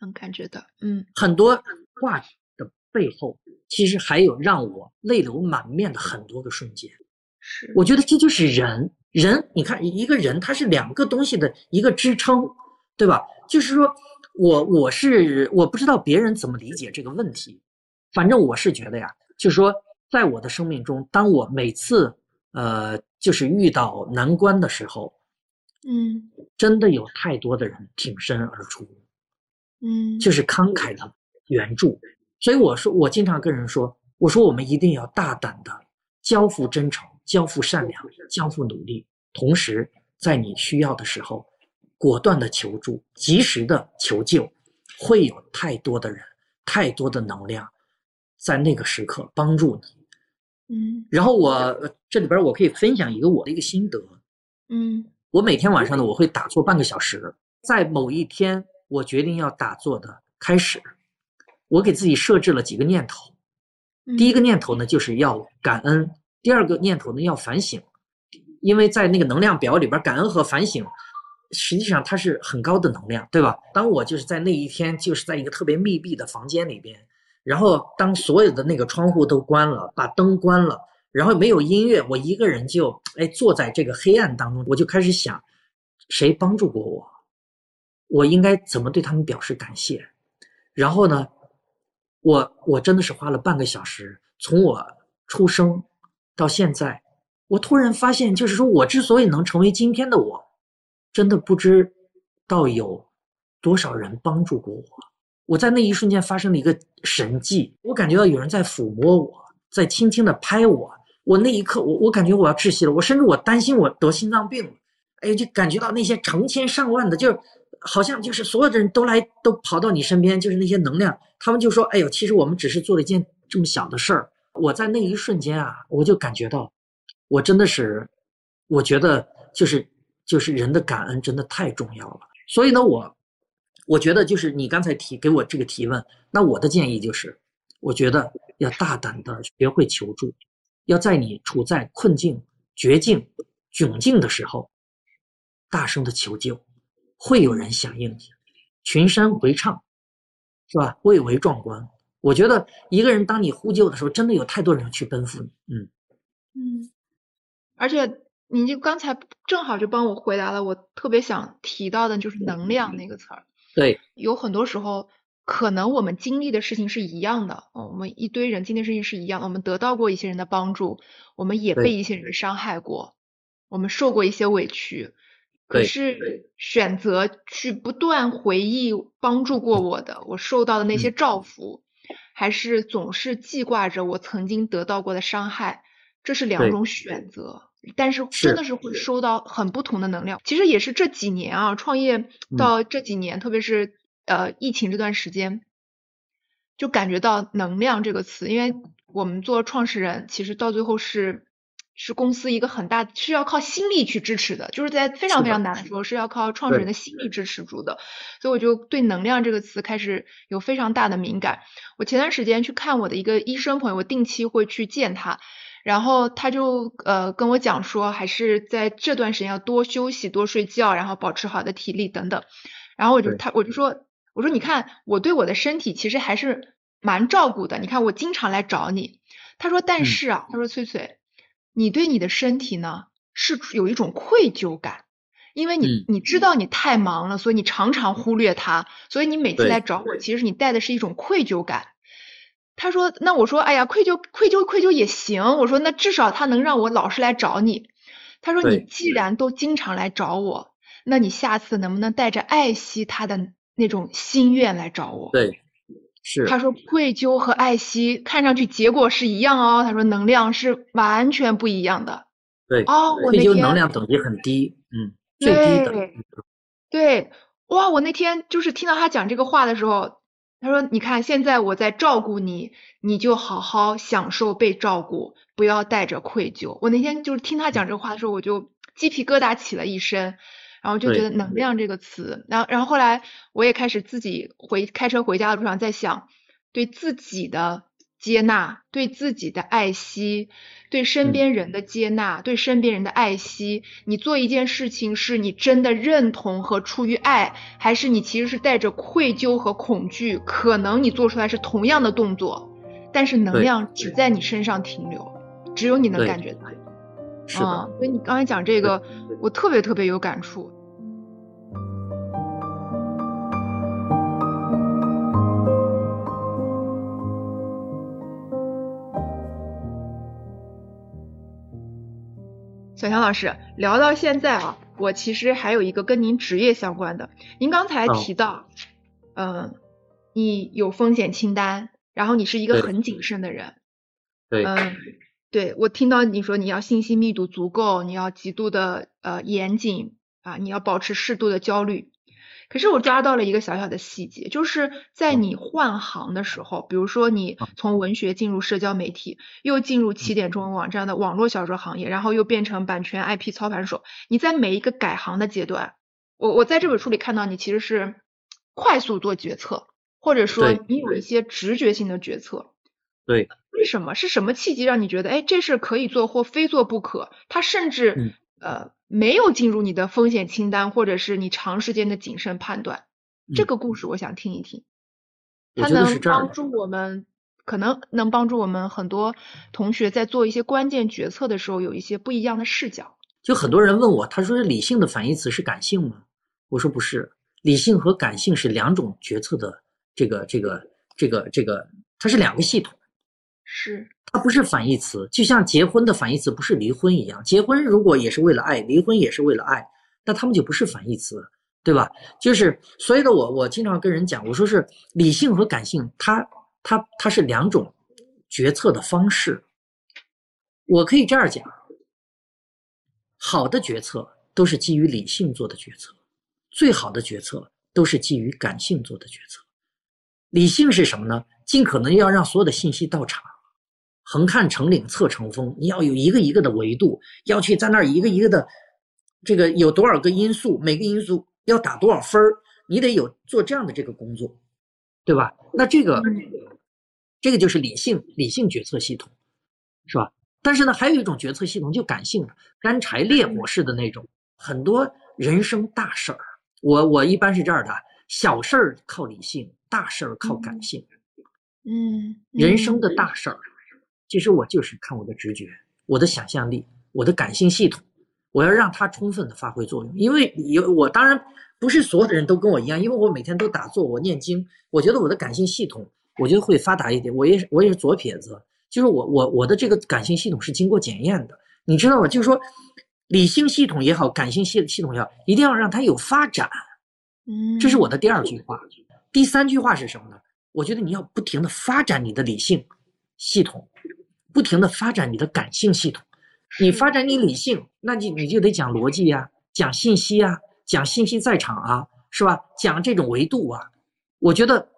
能感觉到，嗯，很多话的背后。其实还有让我泪流满面的很多个瞬间，是我觉得这就是人，人你看一个人他是两个东西的一个支撑，对吧？就是说我我是我不知道别人怎么理解这个问题，反正我是觉得呀，就是说在我的生命中，当我每次呃就是遇到难关的时候，嗯真的有太多的人挺身而出，嗯，就是慷慨的援助。所以我说，我经常跟人说，我说我们一定要大胆的交付真诚、交付善良、交付努力，同时在你需要的时候，果断的求助，及时的求救，会有太多的人、太多的能量在那个时刻帮助你。嗯然后我呃这里边我可以分享一个我的一个心得，嗯我每天晚上呢，我会打坐半个小时。在某一天我决定要打坐的开始，我给自己设置了几个念头。嗯，第一个念头呢，就是要感恩；第二个念头呢，要反省。因为在那个能量表里边，感恩和反省，实际上它是很高的能量，对吧？当我就是在那一天，就是在一个特别密闭的房间里边，然后当所有的那个窗户都关了，把灯关了，然后没有音乐，我一个人就哎坐在这个黑暗当中，我就开始想，谁帮助过我，我应该怎么对他们表示感谢。然后呢，我我真的是花了半个小时，从我出生到现在，我突然发现，就是说我之所以能成为今天的我，真的不知道有多少人帮助过我。我在那一瞬间发生了一个神迹，我感觉到有人在抚摸我，在轻轻的拍我。我那一刻，我我感觉我要窒息了，我甚至我担心我得心脏病了。哎，就感觉到那些成千上万的，就是好像就是所有的人都来都跑到你身边，就是那些能量，他们就说：“哎呦，其实我们只是做了一件这么小的事儿。”我在那一瞬间啊，我就感觉到，我真的是，我觉得就是就是人的感恩真的太重要了。所以呢，我我觉得就是你刚才提给我这个提问，那我的建议就是，我觉得要大胆的学会求助，要在你处在困境、绝境、窘境的时候，大声的求救，会有人响应你，群山回唱，是吧？蔚为壮观。我觉得一个人当你呼救的时候，真的有太多人去奔赴你。嗯嗯，而且你就刚才正好就帮我回答了我特别想提到的，就是能量那个词儿。对，有很多时候，可能我们经历的事情是一样的，哦我们一堆人经历的事情是一样的，我们得到过一些人的帮助，我们也被一些人伤害过，我们受过一些委屈。可是选择去不断回忆帮助过我的，我受到的那些嗯。照拂，还是总是记挂着我曾经得到过的伤害，这是两种选择。但是是。真的是会收到很不同的能量。其实也是这几年啊，创业嗯。到这几年，特别是呃疫情这段时间，就感觉到“能量”这个词，因为我们做创始人，其实到最后是是公司一个很大是要靠心力去支持的，就是在非常非常难的时候是要靠创始人的心力支持住的，所以我就对“能量”这个词开始有非常大的敏感。我前段时间去看我的一个医生朋友，我定期会去见他。然后他就呃跟我讲说，还是在这段时间要多休息、多睡觉，然后保持好的体力等等。然后我就他我就说，我说你看我对我的身体其实还是蛮照顾的。你看我经常来找你。他说，但嗯是啊，他说翠翠，你对你的身体呢是有一种愧疚感，因为你嗯你知道你太忙了，所以你常常忽略它，所以你每次来找我，其实你带的是一种愧疚感。他说：“那我说，哎呀，愧疚，愧疚，愧疚也行。我说，那至少他能让我老是来找你。他说，你既然都经常来找我，那你下次能不能带着爱惜他的那种心愿来找我？对，是，他说，愧疚和爱惜看上去结果是一样哦。他说，能量是完全不一样的。对，哦，我愧疚那天能量等级很低，嗯，最低的，对对，哇！我那天就是听到他讲这个话的时候，他说：“你看，现在我在照顾你，你就好好享受被照顾，不要带着愧疚。”我那天就是听他讲这个话的时候，我就鸡皮疙瘩起了一身，然后就觉得“能量”这个词，然后然后后来我也开始自己回开车回家的路上在想，对自己的接纳，对自己的爱惜。对身嗯边人的接纳，对身边人的爱惜，你做一件事情是你真的认同和出于爱，还是你其实是带着愧疚和恐惧？可能你做出来是同样的动作，但是能量只在你身上停留，只有你能感觉到。是的，嗯，所以你刚才讲这个，我特别特别有感触。小强老师聊到现在啊，我其实还有一个跟您职业相关的。您刚才提到，嗯，你有风险清单，然后你是一个很谨慎的人。对。嗯，对我听到你说你要信息密度足够，你要极度的呃严谨啊，你要保持适度的焦虑。可是我抓到了一个小小的细节，就是在你换行的时候，比如说你从文学进入社交媒体，又进入起点中文网站的网络小说行业，然后又变成版权 IP 操盘手。你在每一个改行的阶段，我我在这本书里看到你其实是快速做决策，或者说你有一些直觉性的决策。对。为什么？是什么契机让你觉得，哎，这事可以做或非做不可？它甚至呃。没有进入你的风险清单，或者是你长时间的谨慎判断，这个故事我想听一听。它能帮助我们，可能能帮助我们很多同学在做一些关键决策的时候有一些不一样的视角。就很多人问我，他说理性的反义词是感性吗？我说不是，理性和感性是两种决策的这个这个这个这个，它是两个系统。是。它不是反义词，就像结婚的反义词不是离婚一样。结婚如果也是为了爱，离婚也是为了爱，那他们就不是反义词，对吧？就是所以呢我，我经常跟人讲，我说是理性和感性，它它它是两种决策的方式。我可以这样讲，好的决策都是基于理性做的决策，最好的决策都是基于感性做的决策。理性是什么呢？尽可能要让所有的信息到场。横看成岭侧成峰，你要有一个一个的维度，要去在那儿一个一个的，这个有多少个因素，每个因素要打多少分儿，你得有做这样的这个工作，对吧？那这个，这个就是理性理性决策系统，是吧？但是呢，还有一种决策系统就感性的，干柴烈火式的那种，很多人生大事儿，我我一般是这样的，小事儿靠理性，大事儿靠感性，嗯，人生的大事儿。其实我就是看我的直觉，我的想象力，我的感性系统，我要让它充分的发挥作用。因为有我当然不是所有的人都跟我一样，因为我每天都打坐，我念经，我觉得我的感性系统，我觉得会发达一点。我也是我也是左撇子，就是我我我的这个感性系统是经过检验的，你知道吗？就是说，理性系统也好，感性系系统也好，一定要让它有发展。嗯，这是我的第二句话。第三句话是什么呢？我觉得你要不停的发展你的理性系统。不停的发展你的感性系统，你发展你理性，那你你就得讲逻辑呀，讲信息啊，讲信息在场啊，是吧？讲这种维度啊，我觉得，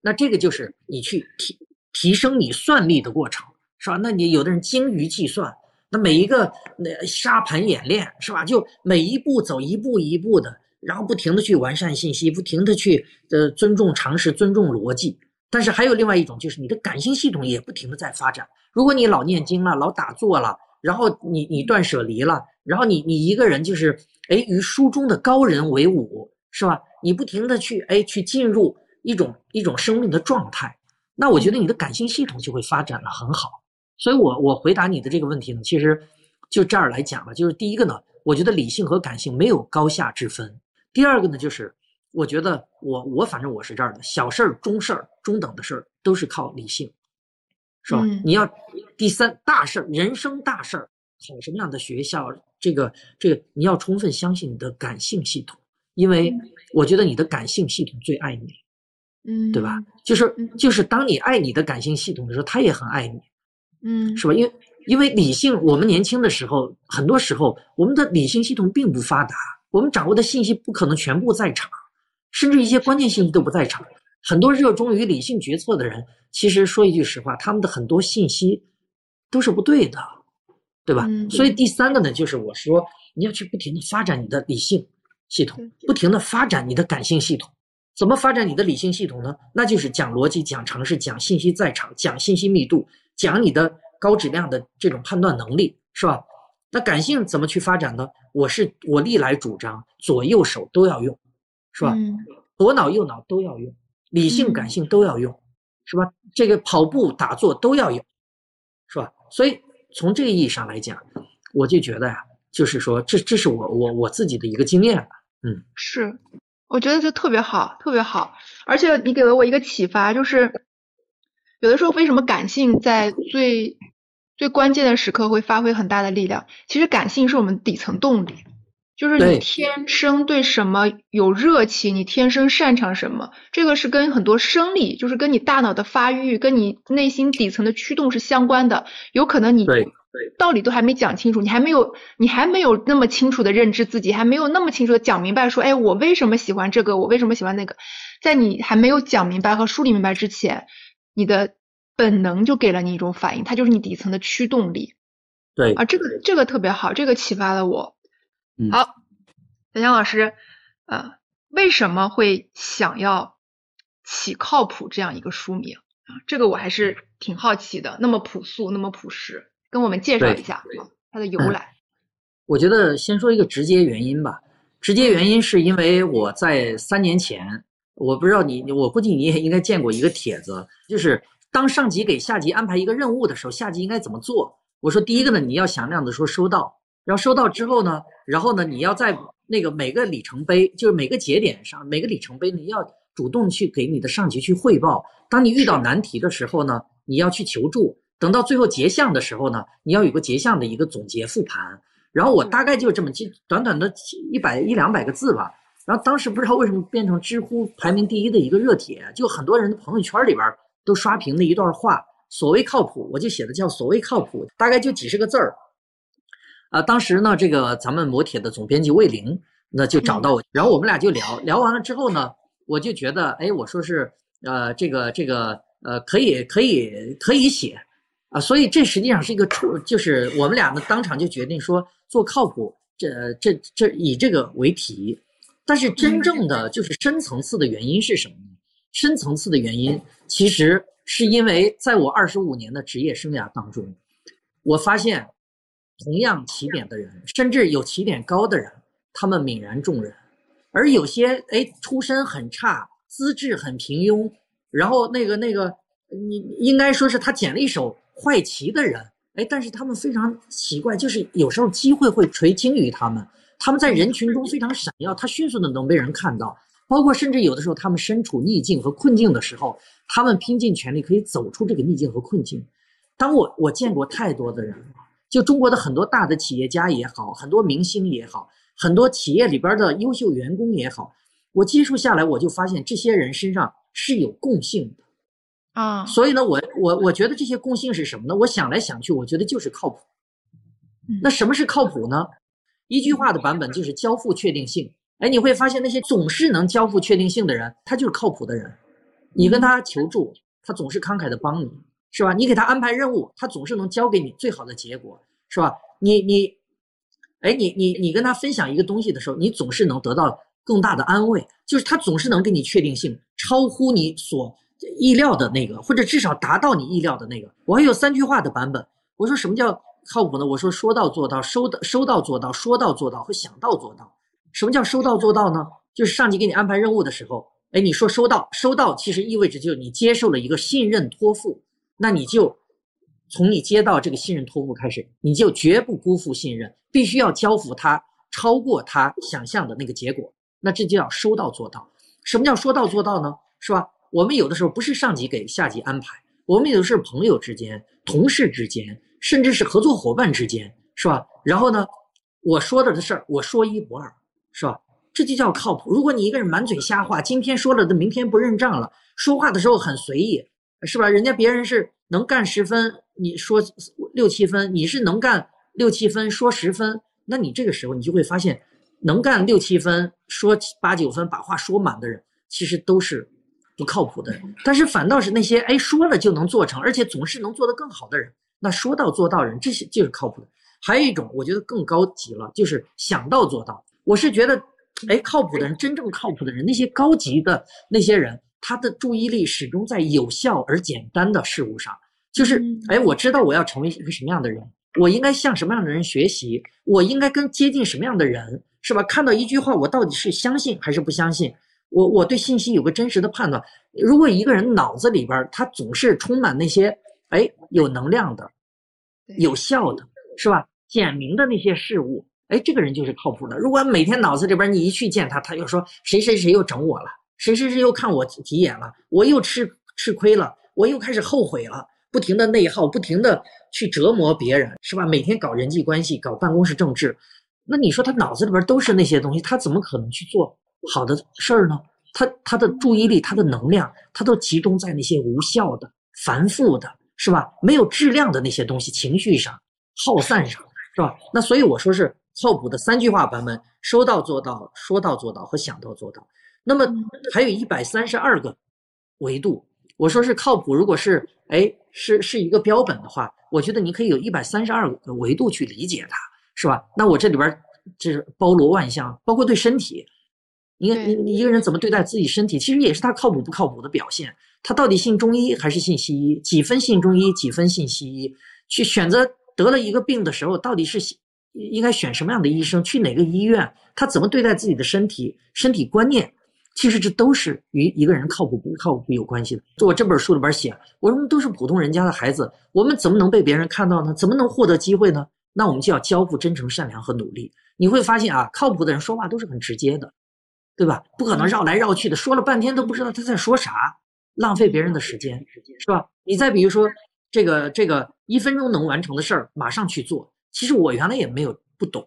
那这个就是你去提提升你算力的过程，是吧？那你有的人精于计算，那每一个那沙盘演练，是吧？就每一步走一步一步的，然后不停的去完善信息，不停的去呃尊重常识，尊重逻辑。但是还有另外一种，就是你的感性系统也不停的在发展。如果你老念经了，老打坐了，然后你你断舍离了，然后你你一个人就是哎与书中的高人为伍，是吧？你不停的去哎去进入一种一种生命的状态，那我觉得你的感性系统就会发展的很好。所以我我回答你的这个问题呢，其实就这儿来讲吧，就是第一个呢，我觉得理性和感性没有高下之分。第二个呢，就是我觉得我我反正我是这儿的，小事儿、中事儿、中等的事儿都是靠理性。是吧？你要第三大事儿，人生大事儿，考什么样的学校？这个这个，你要充分相信你的感性系统，因为我觉得你的感性系统最爱你，嗯，对吧？就是就是当你爱你的感性系统的时候，他也很爱你，嗯，是吧？因为因为理性，我们年轻的时候，很多时候我们的理性系统并不发达，我们掌握的信息不可能全部在场，甚至一些关键信息都不在场。很多热衷于理性决策的人，其实说一句实话，他们的很多信息都是不对的，对吧？所以第三个呢，就是我说你要去不停的发展你的理性系统，不停的发展你的感性系统。怎么发展你的理性系统呢？那就是讲逻辑、讲常识、讲信息在场、讲信息密度、讲你的高质量的这种判断能力，是吧？那感性怎么去发展呢？我是我历来主张左右手都要用，是吧？左脑右脑都要用。理性、感性都要用，是吧？这个跑步、打坐都要用，是吧？所以从这个意义上来讲，我就觉得呀，就是说，这这是我我我自己的一个经验吧。嗯，是，我觉得这特别好，特别好。而且你给了我一个启发，就是有的时候为什么感性在最最关键的时刻会发挥很大的力量。其实感性是我们底层动力，就是你天生对什么有热情，你天生擅长什么，这个是跟很多生理，就是跟你大脑的发育，跟你内心底层的驱动是相关的。有可能你道理都还没讲清楚，你还没有你还没有那么清楚的认知自己，还没有那么清楚的讲明白说，哎，我为什么喜欢这个，我为什么喜欢那个，在你还没有讲明白和梳理明白之前，你的。本能就给了你一种反应，它就是你底层的驱动力。对啊，这个这个特别好，这个启发了我。好，小江老师，呃，为什么会想要起靠谱这样一个书名啊？这个我还是挺好奇的。那么朴素，那么朴实，跟我们介绍一下它的由来。我觉得先说一个直接原因吧。直接原因是因为我在三年前，我不知道你，我估计你也应该见过一个帖子，就是。当上级给下级安排一个任务的时候，下级应该怎么做？我说第一个呢，你要响亮的说收到，然后收到之后呢，然后呢，你要在那个每个里程碑，就是每个节点上，每个里程碑你要主动去给你的上级去汇报。当你遇到难题的时候呢，你要去求助。等到最后结项的时候呢，你要有个结项的一个总结复盘。然后我大概就这么短短的一百一两百个字吧。然后当时不知道为什么变成知乎排名第一的一个热帖，就很多人的朋友圈里边。都刷屏的一段话，所谓靠谱，我就写的叫所谓靠谱，大概就几十个字儿。啊，当时呢，这个咱们磨铁的总编辑魏玲，那就找到我，然后我们俩就聊聊完了之后呢，我就觉得，哎，我说是，呃，这个这个，呃，可以可以可以写，啊，所以这实际上是一个出，就是我们俩呢当场就决定说做靠谱，这这这以这个为题，但是真正的就是深层次的原因是什么呢？深层次的原因，其实是因为在我二十五年的职业生涯当中，我发现，同样起点的人，甚至有起点高的人，他们泯然众人，而有些哎出身很差、资质很平庸，然后那个那个，你应该说是他捡了一手坏棋的人，哎，但是他们非常奇怪，就是有时候机会会垂青于他们，他们在人群中非常闪耀，他迅速的能被人看到。包括甚至有的时候，他们身处逆境和困境的时候，他们拼尽全力可以走出这个逆境和困境。当我我见过太多的人，就中国的很多大的企业家也好，很多明星也好，很多企业里边的优秀员工也好，我接触下来，我就发现这些人身上是有共性的啊。所以呢，我我我觉得这些共性是什么呢？我想来想去，我觉得就是靠谱。那什么是靠谱呢？一句话的版本就是交付确定性。哎，你会发现那些总是能交付确定性的人，他就是靠谱的人。你跟他求助，他总是慷慨的帮你，是吧？你给他安排任务，他总是能交给你最好的结果，是吧？你你，哎，你你你跟他分享一个东西的时候，你总是能得到更大的安慰，就是他总是能给你确定性，超乎你所意料的那个，或者至少达到你意料的那个。我还有三句话的版本，我说什么叫靠谱呢？我说说到做到，收到收到做到，说到做到和想到做到。什么叫收到做到呢？就是上级给你安排任务的时候，哎，你说收到，收到其实意味着就你接受了一个信任托付，那你就从你接到这个信任托付开始，你就绝不辜负信任，必须要交付他超过他想象的那个结果，那这就叫说到做到。什么叫说到做到呢？是吧？我们有的时候不是上级给下级安排，我们有的是朋友之间、同事之间，甚至是合作伙伴之间，是吧？然后呢，我说的的事儿，我说一不二。是吧？这就叫靠谱。如果你一个人满嘴瞎话，今天说了的，明天不认账了，说话的时候很随意，是吧？人家别人是能干十分，你说六七分，你是能干六七分，说十分，那你这个时候你就会发现，能干六七分，说八九分，把话说满的人，其实都是不靠谱的人。但是反倒是那些哎说了就能做成，而且总是能做得更好的人，那说到做到人，这些就是靠谱的。还有一种，我觉得更高级了，就是想到做到。我是觉得，哎，靠谱的人，真正靠谱的人，那些高级的那些人，他的注意力始终在有效而简单的事物上。就是，哎，我知道我要成为一个什么样的人，我应该向什么样的人学习，我应该跟接近什么样的人，是吧？看到一句话，我到底是相信还是不相信？我我对信息有个真实的判断。如果一个人脑子里边他总是充满那些，哎，有能量的、有效的，是吧？简明的那些事物。哎，这个人就是靠谱的。如果每天脑子里边你一去见他，他又说谁谁谁又整我了，谁谁谁又看我急眼了，我又吃吃亏了，我又开始后悔了，不停的内耗，不停的去折磨别人，是吧？每天搞人际关系，搞办公室政治，那你说他脑子里边都是那些东西，他怎么可能去做好的事儿呢？他他的注意力，他的能量，他都集中在那些无效的、繁复的，是吧？没有质量的那些东西，情绪上、耗散上，是吧？那所以我说是靠谱的三句话版本：说到做到，说到做到和想到做到。那么还有一百三十二个维度，我说是靠谱。如果是哎是是一个标本的话，我觉得你可以有一百三十二个维度去理解它，是吧？那我这里边这是包罗万象，包括对身体。你看，你你一个人怎么对待自己身体，其实也是他靠谱不靠谱的表现。他到底信中医还是信西医？几分信中医，几分信西医？去选择得了一个病的时候，到底是应该选什么样的医生？去哪个医院？他怎么对待自己的身体？身体观念，其实这都是与一个人靠谱不靠谱有关系的。就我这本书里边写，我们都是普通人家的孩子，我们怎么能被别人看到呢？怎么能获得机会呢？那我们就要交付真诚、善良和努力。你会发现啊，靠谱的人说话都是很直接的。对吧？不可能绕来绕去的，说了半天都不知道他在说啥，浪费别人的时间，是吧？你再比如说这个这个一分钟能完成的事儿，马上去做。其实我原来也没有不懂，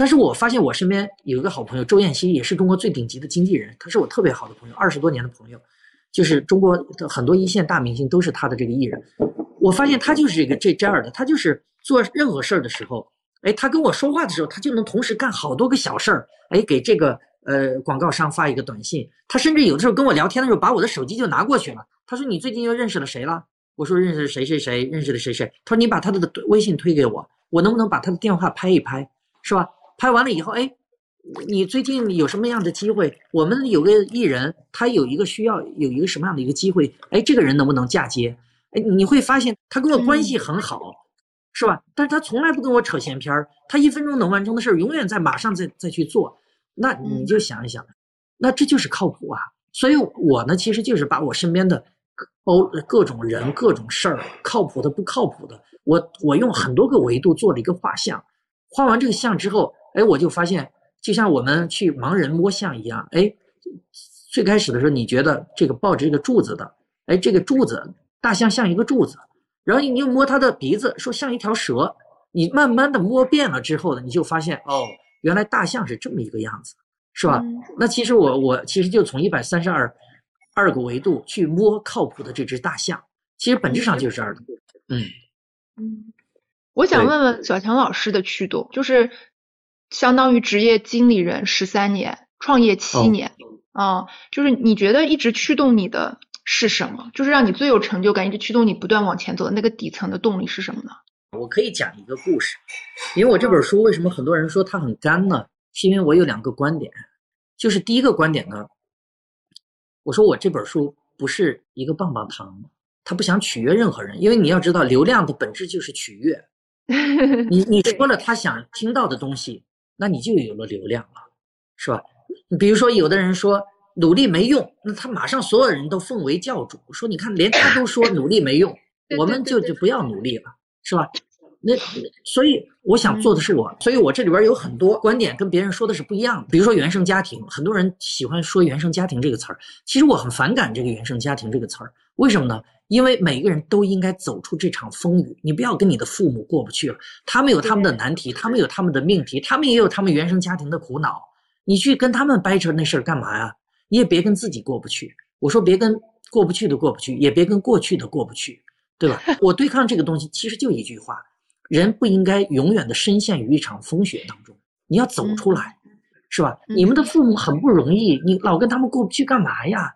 但是我发现我身边有一个好朋友周燕西，也是中国最顶级的经纪人，他是我特别好的朋友，二十多年的朋友，就是中国的很多一线大明星都是他的这个艺人。我发现他就是这个这这样的，他就是做任何事儿的时候，哎，他跟我说话的时候，他就能同时干好多个小事儿，哎，给这个。呃，广告商发一个短信，他甚至有的时候跟我聊天的时候，把我的手机就拿过去了。他说：“你最近又认识了谁了？”我说：“认识谁谁谁，认识了谁谁。”他说：“你把他的微信推给我，我能不能把他的电话拍一拍，是吧？拍完了以后，哎，你最近有什么样的机会？我们有个艺人，他有一个需要，有一个什么样的一个机会？哎，这个人能不能嫁接？哎，你会发现他跟我关系很好，是吧？但是他从来不跟我扯闲篇儿，他一分钟能完成的事儿，永远在马上再再去做。”那你就想一想，那这就是靠谱啊！所以我呢，其实就是把我身边的包各种人、各种事儿，靠谱的、不靠谱的，我我用很多个维度做了一个画像。画完这个像之后，哎，我就发现，就像我们去盲人摸象一样，哎，最开始的时候你觉得这个抱着这个柱子的，哎，这个柱子大象像一个柱子，然后你又摸它的鼻子，说像一条蛇，你慢慢的摸遍了之后呢，你就发现哦。原来大象是这么一个样子，是吧？那其实我我其实就从一百三十二二个维度去摸靠谱的这只大象，其实本质上就是这儿的。嗯嗯，我想问问小强老师的驱动，就是相当于职业经理人十三年，创业七年啊，就是你觉得一直驱动你的是什么？就是让你最有成就感，一直驱动你不断往前走的那个底层的动力是什么呢？我可以讲一个故事，因为我这本书为什么很多人说它很干呢？是因为我有两个观点，就是第一个观点呢，我说我这本书不是一个棒棒糖，他不想取悦任何人，因为你要知道流量的本质就是取悦，你你说了他想听到的东西，那你就有了流量了，是吧？比如说有的人说努力没用，那他马上所有人都奉为教主，说你看连他都说努力没用，我们就就不要努力了。是吧？那所以我想做的是我，所以我这里边有很多观点跟别人说的是不一样的。比如说原生家庭，很多人喜欢说原生家庭这个词儿，其实我很反感这个原生家庭这个词儿。为什么呢？因为每个人都应该走出这场风雨。你不要跟你的父母过不去了，他们有他们的难题，他们有他们的命题，他们也有他们原生家庭的苦恼。你去跟他们掰扯那事儿干嘛呀？你也别跟自己过不去。我说别跟过不去的过不去，也别跟过去的过不去。对吧？我对抗这个东西，其实就一句话：人不应该永远的深陷于一场风雪当中，你要走出来，是吧？你们的父母很不容易，你老跟他们过不去干嘛呀？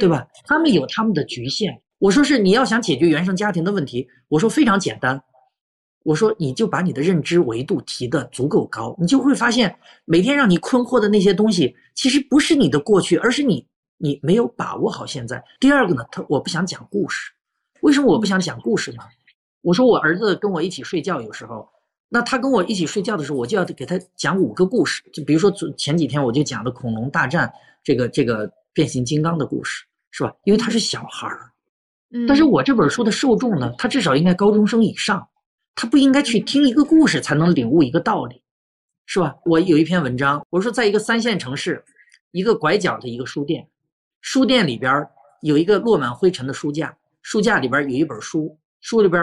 对吧？他们有他们的局限。我说是你要想解决原生家庭的问题，我说非常简单，我说你就把你的认知维度提的足够高，你就会发现每天让你困惑的那些东西，其实不是你的过去，而是你你没有把握好现在。第二个呢，他我不想讲故事。为什么我不想讲故事呢？我说我儿子跟我一起睡觉，有时候，那他跟我一起睡觉的时候，我就要给他讲五个故事。就比如说前几天我就讲了恐龙大战这个这个变形金刚的故事，是吧？因为他是小孩儿，但是我这本书的受众呢，他至少应该高中生以上，他不应该去听一个故事才能领悟一个道理，是吧？我有一篇文章，我说在一个三线城市，一个拐角的一个书店，书店里边有一个落满灰尘的书架。书架里边有一本书，书里边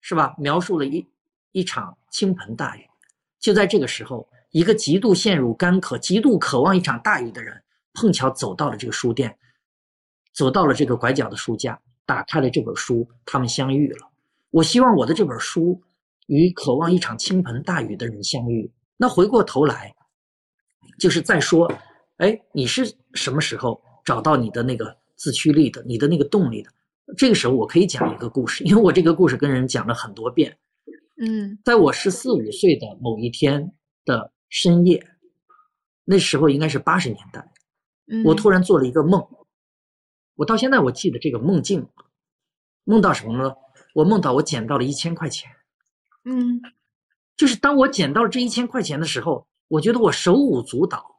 是吧，描述了一一场倾盆大雨。就在这个时候，一个极度陷入干渴、极度渴望一场大雨的人，碰巧走到了这个书店，走到了这个拐角的书架，打开了这本书，他们相遇了。我希望我的这本书与渴望一场倾盆大雨的人相遇。那回过头来，就是再说，哎，你是什么时候找到你的那个自驱力的，你的那个动力的？这个时候我可以讲一个故事，因为我这个故事跟人讲了很多遍。嗯，在我十四五岁的某一天的深夜，那时候应该是八十年代，我突然做了一个梦，我到现在我记得这个梦境，梦到什么呢？我梦到我捡到了一千块钱，嗯，就是当我捡到了这一千块钱的时候，我觉得我手舞足蹈，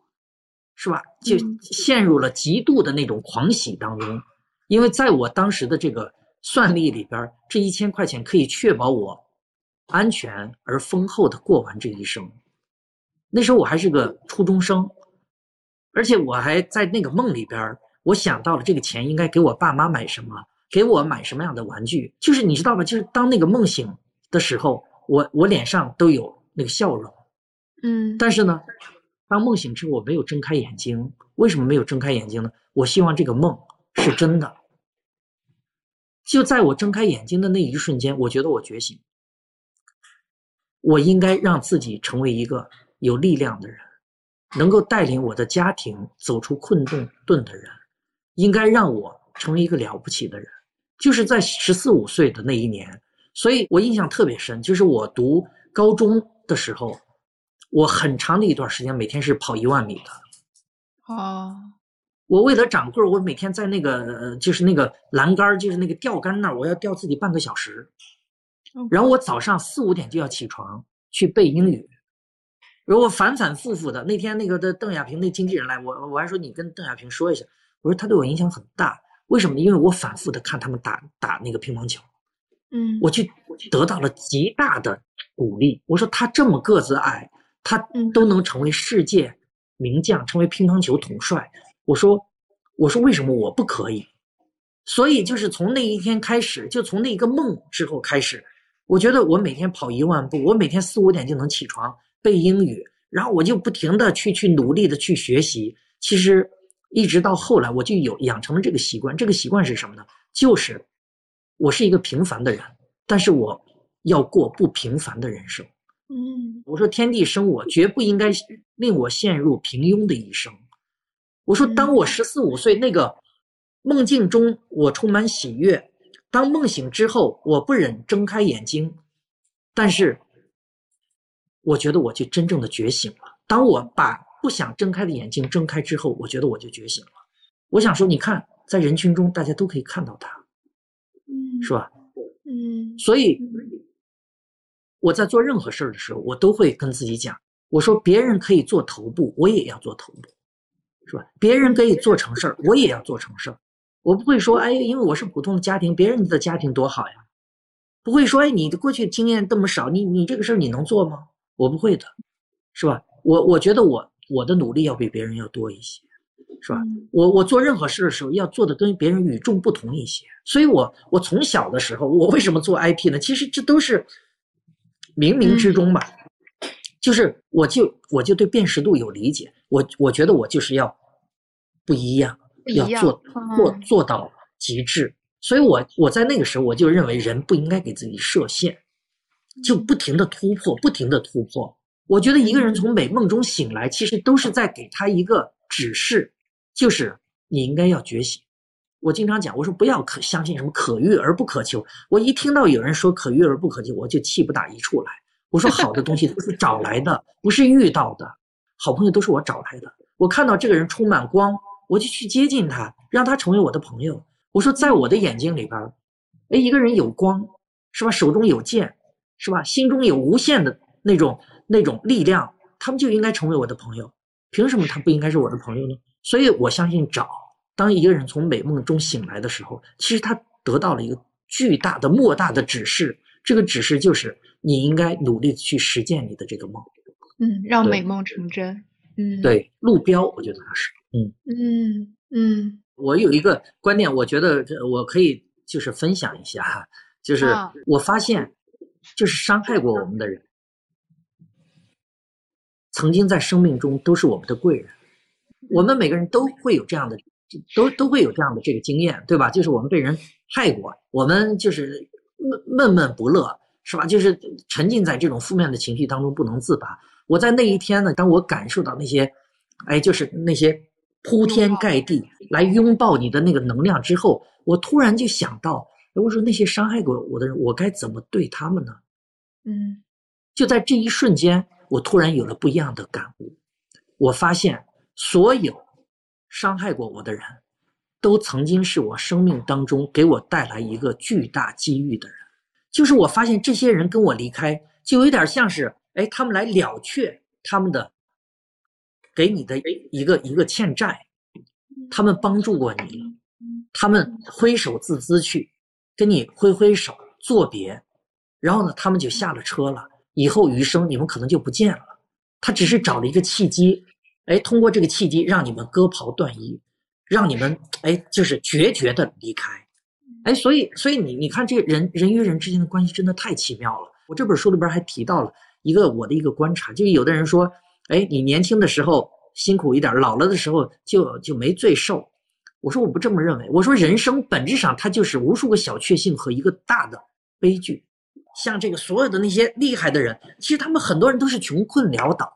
是吧？就陷入了极度的那种狂喜当中，因为在我当时的这个算力里边，这一千块钱可以确保我安全而丰厚的过完这一生。那时候我还是个初中生，而且我还在那个梦里边，我想到了这个钱应该给我爸妈买什么。给我买什么样的玩具？就是你知道吧？就是当那个梦醒的时候，我我脸上都有那个笑容，嗯。但是呢，当梦醒之后，我没有睁开眼睛。为什么没有睁开眼睛呢？我希望这个梦是真的。就在我睁开眼睛的那一瞬间，我觉得我觉醒。我应该让自己成为一个有力量的人，能够带领我的家庭走出困顿顿的人，应该让我成为一个了不起的人。就是在十四五岁的那一年，所以我印象特别深。就是我读高中的时候，我很长的一段时间每天是跑一万米的。哦，我为了长个儿，我每天在那个就是那个栏杆，就是那个钓竿那儿，我要钓自己半个小时。然后我早上四五点就要起床去背英语，然后反反复复的。那天那个的邓亚萍那经纪人来，我我还说你跟邓亚萍说一下，我说他对我影响很大。为什么？因为我反复的看他们打打那个乒乓球，嗯，我就得到了极大的鼓励。我说他这么个子矮，他都能成为世界名将，成为乒乓球统帅。我说，我说为什么我不可以？所以就是从那一天开始，就从那一个梦之后开始，我觉得我每天跑一万步，我每天四五点就能起床背英语，然后我就不停的去去努力的去学习。其实。一直到后来，我就有养成了这个习惯。这个习惯是什么呢？就是我是一个平凡的人，但是我要过不平凡的人生。嗯，我说天地生我，绝不应该令我陷入平庸的一生。我说，当我十四五岁那个梦境中，我充满喜悦；当梦醒之后，我不忍睁开眼睛，但是我觉得我就真正的觉醒了。当我把不想睁开的眼睛睁开之后，我觉得我就觉醒了。我想说，你看，在人群中，大家都可以看到他，嗯，是吧？嗯，所以我在做任何事儿的时候，我都会跟自己讲：我说别人可以做头部，我也要做头部，是吧？别人可以做成事儿，我也要做成事儿。我不会说，哎，因为我是普通的家庭，别人的家庭多好呀。不会说，哎，你的过去经验这么少，你你这个事儿你能做吗？我不会的，是吧？我我觉得我。我的努力要比别人要多一些，是吧？我我做任何事的时候要做的跟别人与众不同一些。所以，我我从小的时候，我为什么做 IP 呢？其实这都是冥冥之中吧。就是我就我就对辨识度有理解，我我觉得我就是要不一样，要做做做到极致。所以我我在那个时候我就认为人不应该给自己设限，就不停的突破，不停的突破。我觉得一个人从美梦中醒来，其实都是在给他一个指示，就是你应该要觉醒。我经常讲，我说不要可相信什么可遇而不可求。我一听到有人说可遇而不可求，我就气不打一处来。我说好的东西都是找来的，不是遇到的。好朋友都是我找来的。我看到这个人充满光，我就去接近他，让他成为我的朋友。我说在我的眼睛里边，哎，一个人有光，是吧？手中有剑，是吧？心中有无限的那种。那种力量，他们就应该成为我的朋友。凭什么他不应该是我的朋友呢？所以我相信，找当一个人从美梦中醒来的时候，其实他得到了一个巨大的、莫大的指示。这个指示就是你应该努力去实践你的这个梦。嗯，让美梦成真。嗯，对，路标，我觉得是。嗯嗯嗯。我有一个观点，我觉得我可以就是分享一下哈，就是我发现，就是伤害过我们的人，曾经在生命中都是我们的贵人。我们每个人都会有这样的，都都会有这样的这个经验，对吧？就是我们被人害过，我们就是闷闷闷不乐，是吧？就是沉浸在这种负面的情绪当中不能自拔。我在那一天呢，当我感受到那些，哎，就是那些铺天盖地来拥抱你的那个能量之后，我突然就想到，我说那些伤害过我的人，我该怎么对他们呢？嗯，就在这一瞬间，我突然有了不一样的感悟，我发现。所有伤害过我的人，都曾经是我生命当中给我带来一个巨大机遇的人。就是我发现这些人跟我离开，就有点像是，哎，他们来了却他们的给你的一个一个欠债，他们帮助过你，他们挥手自兹去，跟你挥挥手作别，然后呢，他们就下了车了。以后余生你们可能就不见了。他只是找了一个契机。哎，通过这个契机，让你们割袍断义，让你们哎，就是决绝的离开。哎，所以，所以你你看，这人人与人之间的关系真的太奇妙了。我这本书里边还提到了一个我的一个观察，就有的人说，哎，你年轻的时候辛苦一点，老了的时候就就没罪受。我说我不这么认为。我说人生本质上它就是无数个小确幸和一个大的悲剧。像这个所有的那些厉害的人，其实他们很多人都是穷困潦倒。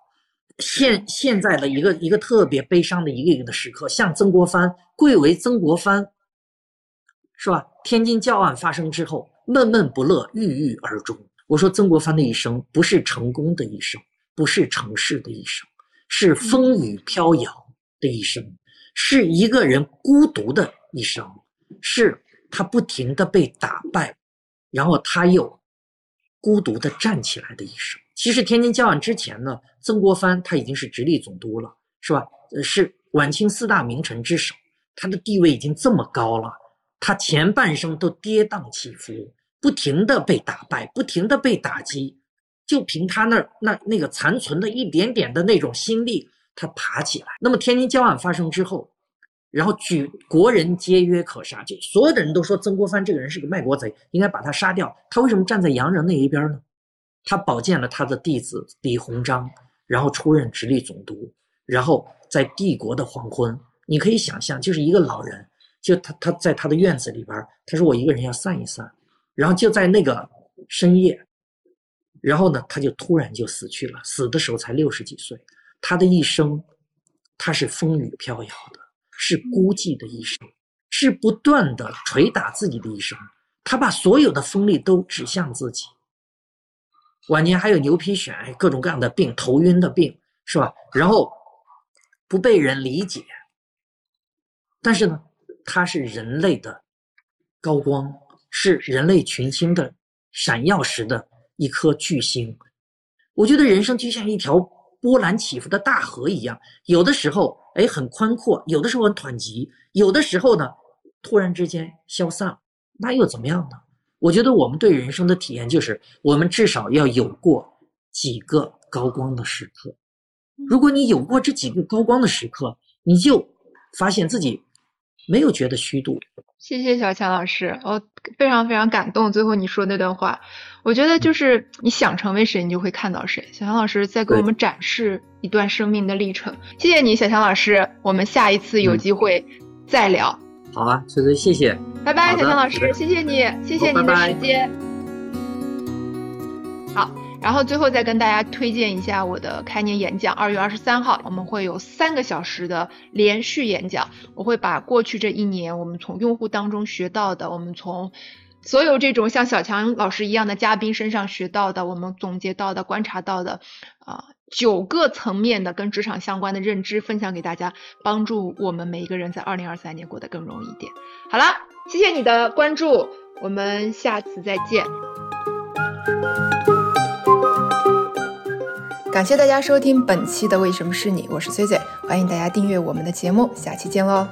现现在的一个一个特别悲伤的一个一个的时刻，像曾国藩，贵为曾国藩，是吧？天津教案发生之后，闷闷不乐，郁郁而终。我说曾国藩的一生不是成功的一生，不是成事的一生，是风雨飘摇的一生，是一个人孤独的一生，是他不停的被打败，然后他又孤独的站起来的一生。其实天津教案之前呢，曾国藩他已经是直隶总督了，是吧？是晚清四大名臣之首，他的地位已经这么高了，他前半生都跌宕起伏，不停的被打败，不停的被打击，就凭他那那那个残存的一点点的那种心力，他爬起来。那么天津教案发生之后，然后举国人皆曰可杀，就所有的人都说曾国藩这个人是个卖国贼，应该把他杀掉。他为什么站在洋人那一边呢？他保荐了他的弟子李鸿章，然后出任直隶总督，然后在帝国的黄昏，你可以想象，就是一个老人，就他他在他的院子里边，他说我一个人要散一散，然后就在那个深夜，然后呢，他就突然就死去了，死的时候才六十几岁，他的一生，他是风雨飘摇的，是孤寂的一生，是不断的捶打自己的一生，他把所有的锋利都指向自己。晚年还有牛皮癣，各种各样的病，头晕的病，是吧？然后不被人理解，但是呢，他是人类的高光，是人类群星的闪耀时的一颗巨星。我觉得人生就像一条波澜起伏的大河一样，有的时候哎很宽阔，有的时候很湍急，有的时候呢突然之间消散，那又怎么样呢？我觉得我们对人生的体验就是，我们至少要有过几个高光的时刻。如果你有过这几个高光的时刻，你就发现自己没有觉得虚度。谢谢小强老师，我非常非常感动。最后你说那段话，我觉得就是你想成为谁，你就会看到谁。小强老师在给我们展示一段生命的历程。谢谢你，小强老师。我们下一次有机会再聊。好啊，崔崔，谢谢。拜拜，小强老师，谢谢你，谢谢您的时间。好，然后最后再跟大家推荐一下我的开年演讲，二月二十三号我们会有三个小时的连续演讲，我会把过去这一年我们从用户当中学到的，我们从所有这种像小强老师一样的嘉宾身上学到的，我们总结到的、观察到的，啊。九个层面的跟职场相关的认知分享给大家，帮助我们每一个人在二零二三年过得更容易一点。好了，谢谢你的关注，我们下次再见。感谢大家收听本期的《为什么是你》，我是崔崔，欢迎大家订阅我们的节目，下期见喽。